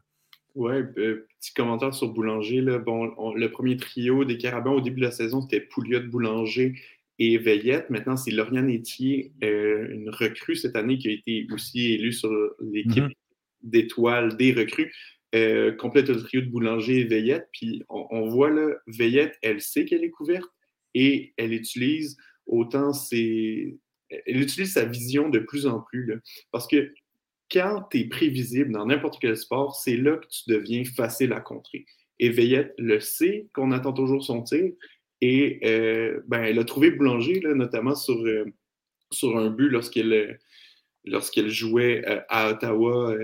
Oui, euh, petit commentaire sur Boulanger. Là. Bon, le premier trio des Carabins au début de la saison, c'était Pouliot, Boulanger et Veillette. Maintenant, c'est Lauriane Etier, euh, une recrue cette année qui a été aussi élue sur l'équipe mm-hmm. d'étoiles des recrues. Euh, complète le trio de Boulanger et Veillette. Puis on, voit là, Veillette, elle sait qu'elle est couverte et elle utilise autant ses. Elle utilise sa vision de plus en plus. Là, parce que quand tu es prévisible dans n'importe quel sport, c'est là que tu deviens facile à contrer. Et Veillette le sait qu'on attend toujours son tir. Et euh, ben, elle a trouvé Boulanger, là, notamment sur, euh, sur un but lorsqu'elle euh, jouait à Ottawa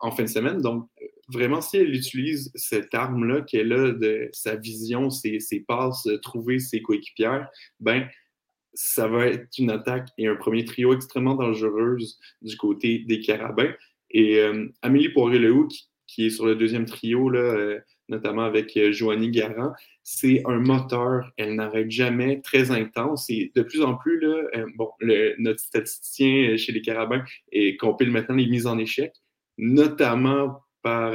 en fin de semaine. Donc, vraiment, si elle utilise cette arme-là, qu'elle a de sa vision, ses, ses passes, trouver ses coéquipières, ben, ça va être une attaque et un premier trio extrêmement dangereuse du côté des Carabins. Et euh, Amélie Poiré-Lehoux, qui, est sur le deuxième trio, euh, notamment avec euh, Joanie Garant, c'est un moteur. Elle n'arrête jamais, très intense. Et de plus en plus, notre statisticien chez les Carabins et compile maintenant les mises en échec, notamment par,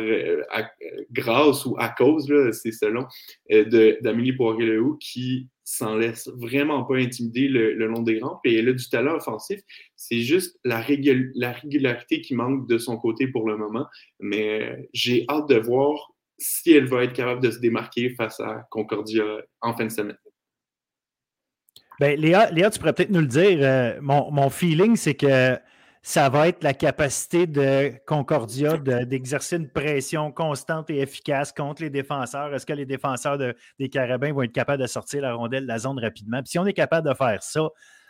grâce ou à cause, c'est selon, d'Amélie Poiré-Lehoux, qui s'en laisse vraiment pas intimider le, long des rangs. Et elle a du talent offensif. C'est juste la, régularité qui manque de son côté pour le moment. Mais euh, j'ai hâte de voir si elle va être capable de se démarquer face à Concordia en fin de semaine. Bien, Léa, Léa, tu pourrais peut-être nous le dire. Euh, mon, mon, feeling, c'est que ça va être la capacité de Concordia d'exercer une pression constante et efficace contre les défenseurs. Est-ce que les défenseurs des Carabins vont être capables de sortir la rondelle de la zone rapidement? Puis si on est capable de faire ça,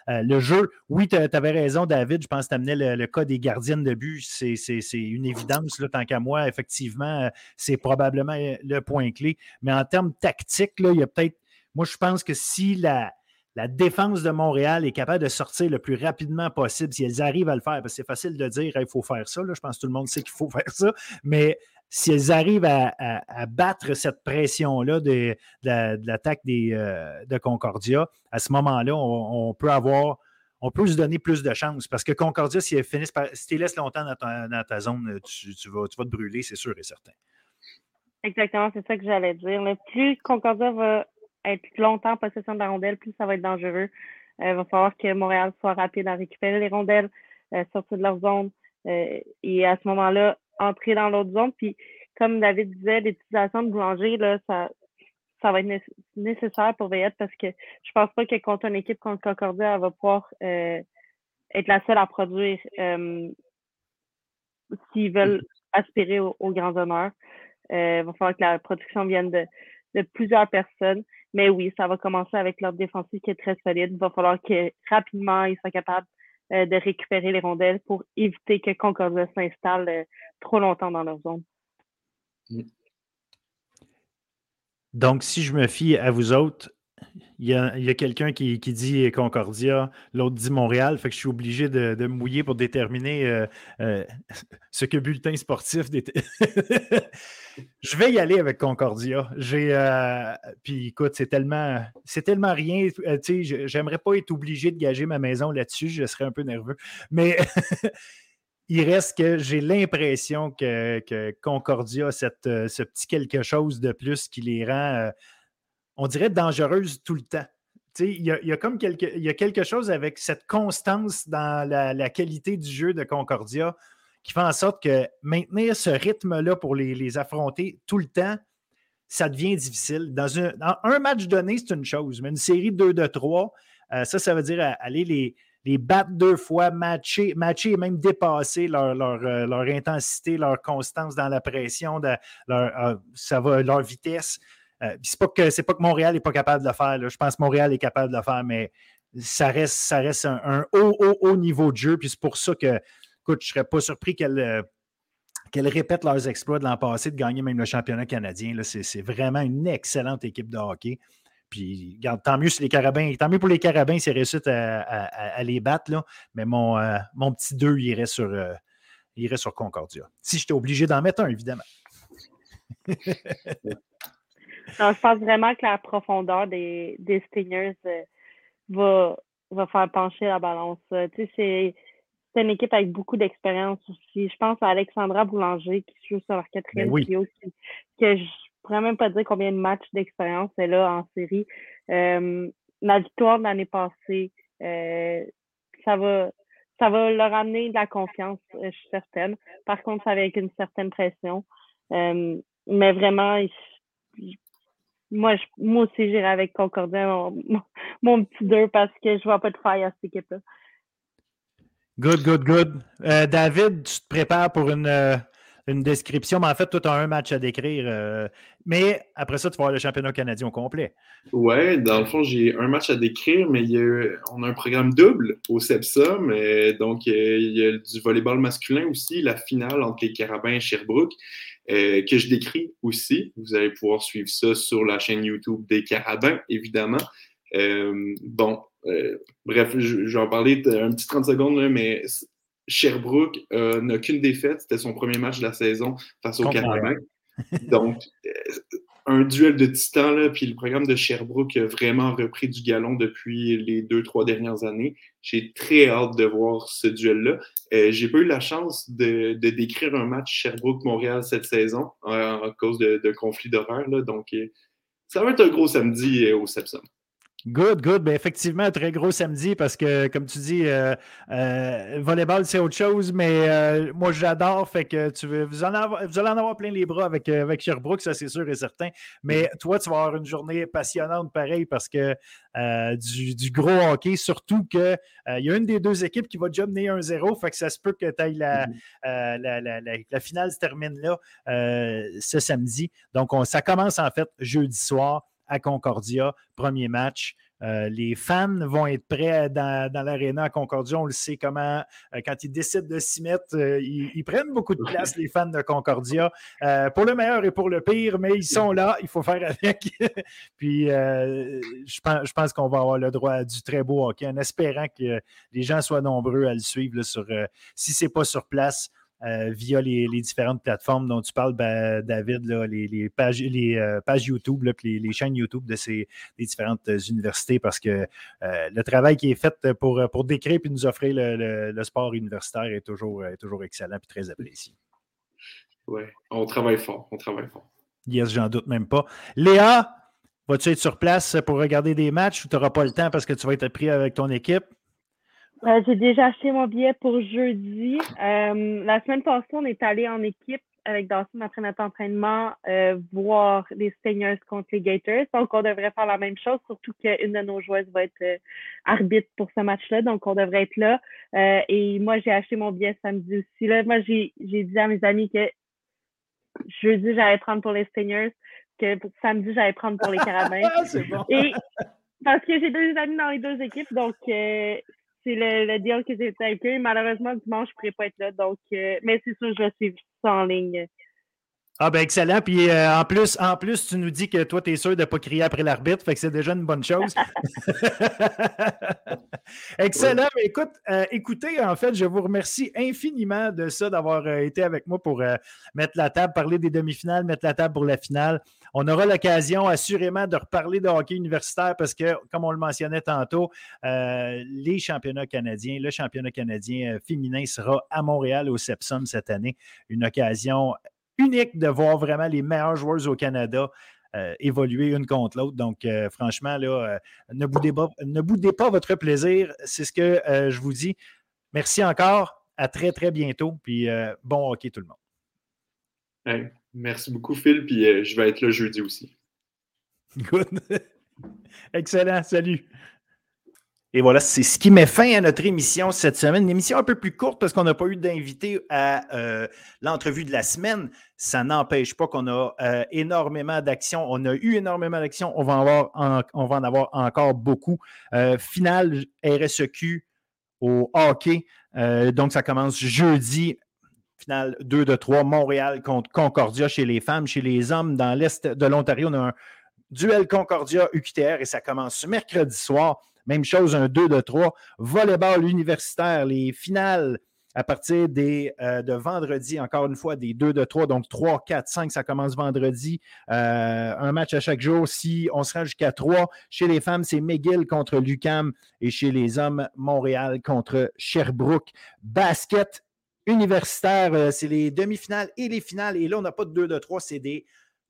euh, le jeu, oui, tu avais raison, David. Je pense que tu amenais le, cas des gardiennes de but. C'est une évidence, là, tant qu'à moi. Effectivement, c'est probablement le point clé. Mais en termes tactiques, il y a peut-être. Moi, je pense que si la, la défense de Montréal est capable de sortir le plus rapidement possible, si elles arrivent à le faire, parce que c'est facile de dire il faut faire ça, je pense que tout le monde sait qu'il faut faire ça, mais si elles arrivent à, battre cette pression-là de, l'attaque euh, de Concordia, à ce moment-là, on, peut avoir, on peut se donner plus de chances. Parce que Concordia, si elles finissent par, si tu laisses longtemps dans ta, zone, vas, tu vas te brûler, c'est sûr et certain. Exactement, c'est ça que j'allais dire. Plus Concordia va être longtemps en possession de la rondelle, plus ça va être dangereux. Il euh, va falloir que Montréal soit rapide à récupérer les rondelles, euh, sortir de leur zone euh, et à ce moment-là, entrer dans l'autre zone. Puis, comme David disait, l'utilisation de Boulanger, là, ça, ça va être nécessaire pour Veillette parce que je pense pas que contre une équipe contre Concordia, elle va pouvoir euh, être la seule à produire euh, s'ils veulent aspirer aux, grands honneurs. Euh, il va falloir que la production vienne de, de, plusieurs personnes. Mais oui, ça va commencer avec leur défensive qui est très solide. Il va falloir que rapidement ils soient capables de récupérer les rondelles pour éviter que Concordia s'installe trop longtemps dans leur zone. Mm. Donc, si je me fie à vous autres, il y a, quelqu'un qui, dit Concordia, l'autre dit Montréal, fait que je suis obligé de, me mouiller pour déterminer euh, euh, ce que bulletin sportif. je vais y aller avec Concordia. J'ai, euh, puis écoute, c'est tellement, c'est tellement rien. j'aimerais pas être obligé de gager ma maison là-dessus, je serais un peu nerveux. Mais il reste que j'ai l'impression que, Concordia a euh, ce petit quelque chose de plus qui les rend, on dirait, dangereuses tout le temps. Il y, a, comme quelque, y a quelque chose avec cette constance dans la, qualité du jeu de Concordia qui fait en sorte que maintenir ce rythme-là pour les, affronter tout le temps, ça devient difficile. Dans un, match donné, c'est une chose, mais une série 2 de 3, euh, ça, ça veut dire aller les, battre deux fois, matcher, matcher et même dépasser leur, euh, intensité, leur constance dans la pression, euh, leur vitesse. Euh, c'est pas que c'est pas que Montréal n'est pas capable de le faire. Je pense que Montréal est capable de le faire, mais ça reste, ça reste un, haut, haut, haut niveau de jeu. Puis c'est pour ça que, écoute, je ne serais pas surpris qu'elle qu'elles répètent leurs exploits de l'an passé, de gagner même le championnat canadien. C'est vraiment une excellente équipe de hockey. Puis, tant mieux les carabins, tant mieux pour les carabins s'ils réussissent à, les battre, là. mais mon, euh, mon petit 2 irait sur, euh, irait sur Concordia. Si j'étais obligé d'en mettre un, évidemment. je pense vraiment que la profondeur des, des Stingers euh, va, va faire pencher la balance. Tu sais, c'est c'est une équipe avec beaucoup d'expérience aussi. Je pense à Alexandra Boulanger qui joue sur leur quatrième ben oui. que je pourrais même pas dire combien de matchs d'expérience elle a en série. Euh, la victoire de l'année passée, euh, ça va ça va leur amener de la confiance, euh, je suis certaine. Par contre, ça avec une certaine pression. Euh, mais vraiment, moi, je, moi aussi, j'irai avec Concordia, mon, petit deux, parce que je vois pas de faille à cette équipe-là. Good, good, good. David, tu te prépares pour une, une description, mais en fait, tu as un match à décrire. Euh, mais après ça, tu vas avoir le championnat canadien au complet. Ouais, dans le fond, j'ai un match à décrire, mais on a un programme double au Sepsum. donc, euh, il y a du volleyball masculin aussi, la finale entre les Carabins et Sherbrooke, euh, que je décris aussi. Vous allez pouvoir suivre ça sur la chaîne YouTube des Carabins, évidemment. bon, bref, je, vais en parler un petit 30 secondes, mais Sherbrooke euh, n'a qu'une défaite. C'était son premier match de la saison face au Carabin. Donc, euh, un duel de titans, puis le programme de Sherbrooke a vraiment repris du galon depuis les deux, trois dernières années. J'ai très hâte de voir ce duel-là. Euh, j'ai pas eu la chance de, décrire un match Sherbrooke-Montréal cette saison à cause de, de conflits d'horaire. Donc, ça va être un gros samedi au Sepsum. Good, good. Ben effectivement, un très gros samedi parce que, comme tu dis, euh, euh volleyball, c'est autre chose, mais euh, moi, j'adore. Fait que tu veux, vous, en avoir, vous allez en avoir plein les bras avec, euh, avec Sherbrooke, ça, c'est sûr et certain. Mais toi, tu vas avoir une journée passionnante pareil parce que du, du, gros hockey, surtout qu'il il y a une des deux équipes qui va déjà mener 1-0. Fait que ça se peut que tu la, mm-hmm. la, la, la, finale se termine là ce samedi. Donc, on, ça commence en fait jeudi soir à Concordia, premier match. Euh, les fans vont être prêts dans, dans l'aréna à Concordia. On le sait comment, euh, quand ils décident de s'y mettre, euh, ils, prennent beaucoup de place, les fans de Concordia, pour le meilleur et pour le pire, mais ils sont là, il faut faire avec. Puis, je pense, je pense qu'on va avoir le droit à du très beau hockey en espérant que les gens soient nombreux à le suivre. sur, si ce n'est pas sur place, euh, via les, différentes plateformes dont tu parles, ben, David, les, pages, les euh, pages YouTube, les, chaînes YouTube de ces différentes universités, parce que euh, le travail qui est fait pour, pour décrire et nous offrir le, sport universitaire est toujours, toujours excellent et très apprécié. Oui, on travaille fort, on travaille fort. Yes, j'en doute même pas. Léa, vas-tu être sur place pour regarder des matchs ou tu n'auras pas le temps parce que tu vas être pris avec ton équipe? Euh, j'ai déjà acheté mon billet pour jeudi. Euh, la semaine passée, on est allé en équipe avec Dawson après notre entraînement euh, voir les Stingers contre les Gators. Donc, on devrait faire la même chose, surtout qu'une de nos joueuses va être euh, arbitre pour ce match-là. Donc, on devrait être là. Euh, et moi, j'ai acheté mon billet samedi aussi. Là. Moi, j'ai dit à mes amis que jeudi, j'allais prendre pour les Stingers, que pour samedi, j'allais prendre pour les Carabins. C'est bon. Et parce que j'ai deux amis dans les deux équipes, donc c'est le, le, deal que j'ai fait avec eux. Malheureusement, dimanche, je ne pourrais pas être là. Donc, euh, mais c'est sûr, je vais suivre ça en ligne. Ah ben excellent. Puis euh, en, plus, en plus, tu nous dis que toi, tu es sûr de ne pas crier après l'arbitre, fait que c'est déjà une bonne chose. excellent. Écoute, euh, écoutez, en fait, je vous remercie infiniment de ça, d'avoir été avec moi pour mettre la table, parler des demi-finales, mettre la table pour la finale. On aura l'occasion assurément de reparler de hockey universitaire parce que, comme on le mentionnait tantôt, euh, les championnats canadiens, le championnat canadien euh, féminin sera à Montréal au Sepsum cette année. Une occasion unique de voir vraiment les meilleurs joueurs au Canada. Euh, évoluer une contre l'autre. Donc, franchement, là, ne, boudez pas, ne boudez pas votre plaisir. C'est ce que je vous dis. Merci encore. À très, très bientôt. Puis bon hockey, tout le monde. Merci beaucoup, Phil. Puis euh, je vais être là jeudi aussi. Good. Excellent. Salut. Et voilà, c'est ce qui met fin à notre émission cette semaine. Une émission un peu plus courte parce qu'on n'a pas eu d'invité à euh, l'entrevue de la semaine. Ça n'empêche pas qu'on a euh, énormément d'actions. On a eu énormément d'actions. On, va en avoir on va en avoir encore beaucoup. finale RSEQ au hockey. donc, ça commence jeudi finale 2 de 3, Montréal contre Concordia chez les femmes. Chez les hommes, dans l'Est de l'Ontario, on a un duel Concordia-UQTR et ça commence mercredi soir. Même chose, un 2 de 3. Volleyball universitaire, les finales à partir euh, de vendredi, encore une fois, des 2 de 3, donc 3, 4, 5, ça commence vendredi. Euh, un match à chaque jour. Si on se rend jusqu'à 3, chez les femmes, c'est McGill contre Lucam et chez les hommes, Montréal contre Sherbrooke. Basket, universitaire, euh, c'est les demi-finales et les finales. Et là, on n'a pas de 2 de 3, c'est des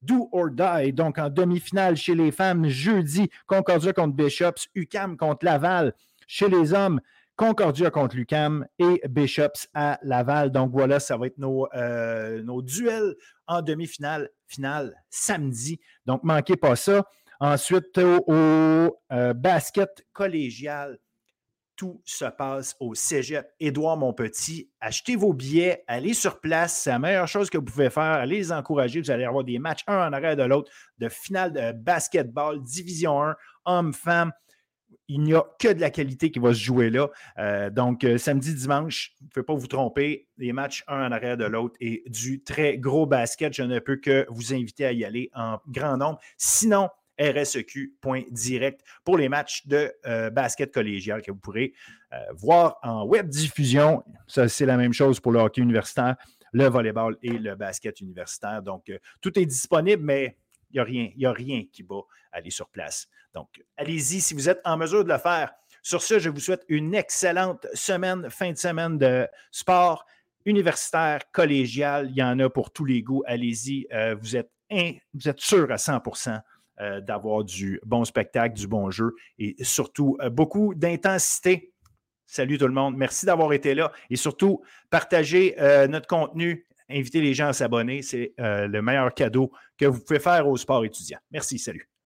do or die. Donc, en demi-finale chez les femmes, jeudi, Concordia contre Bishops, UCAM contre Laval. Chez les hommes, Concordia contre l'UCAM et Bishops à Laval. Donc voilà, ça va être nos, euh, duels en demi-finale, finale samedi. Donc manquez pas ça. Ensuite, au, euh, basket collégial, tout se passe au Cégep Édouard Montpetit. Achetez vos billets, allez sur place, c'est la meilleure chose que vous pouvez faire. Allez les encourager, vous allez avoir des matchs un en arrière de l'autre, de finale de basketball, Division 1, hommes-femmes. Il n'y a que de la qualité qui va se jouer là. Euh, donc, euh, samedi, dimanche, vous ne pouvez pas vous tromper. Les matchs un en arrière de l'autre et du très gros basket. Je ne peux que vous inviter à y aller en grand nombre. Sinon, rseq.direct pour les matchs de euh, basket collégial que vous pourrez euh, voir en web diffusion. Ça, c'est la même chose pour le hockey universitaire, le volleyball et le basket universitaire. Donc, euh, tout est disponible, mais il n'y a, rien, a rien qui bat aller sur place. Donc, allez-y si vous êtes en mesure de le faire. Sur ce, je vous souhaite une excellente semaine, fin de semaine de sport universitaire, collégial. Il y en a pour tous les goûts. Allez-y. vous, êtes vous êtes sûr à 100 euh, d'avoir du bon spectacle, du bon jeu et surtout euh, beaucoup d'intensité. Salut tout le monde. Merci d'avoir été là et surtout partagez euh, notre contenu. Invitez les gens à s'abonner. C'est le meilleur cadeau que vous pouvez faire au sport étudiant. Merci. Salut.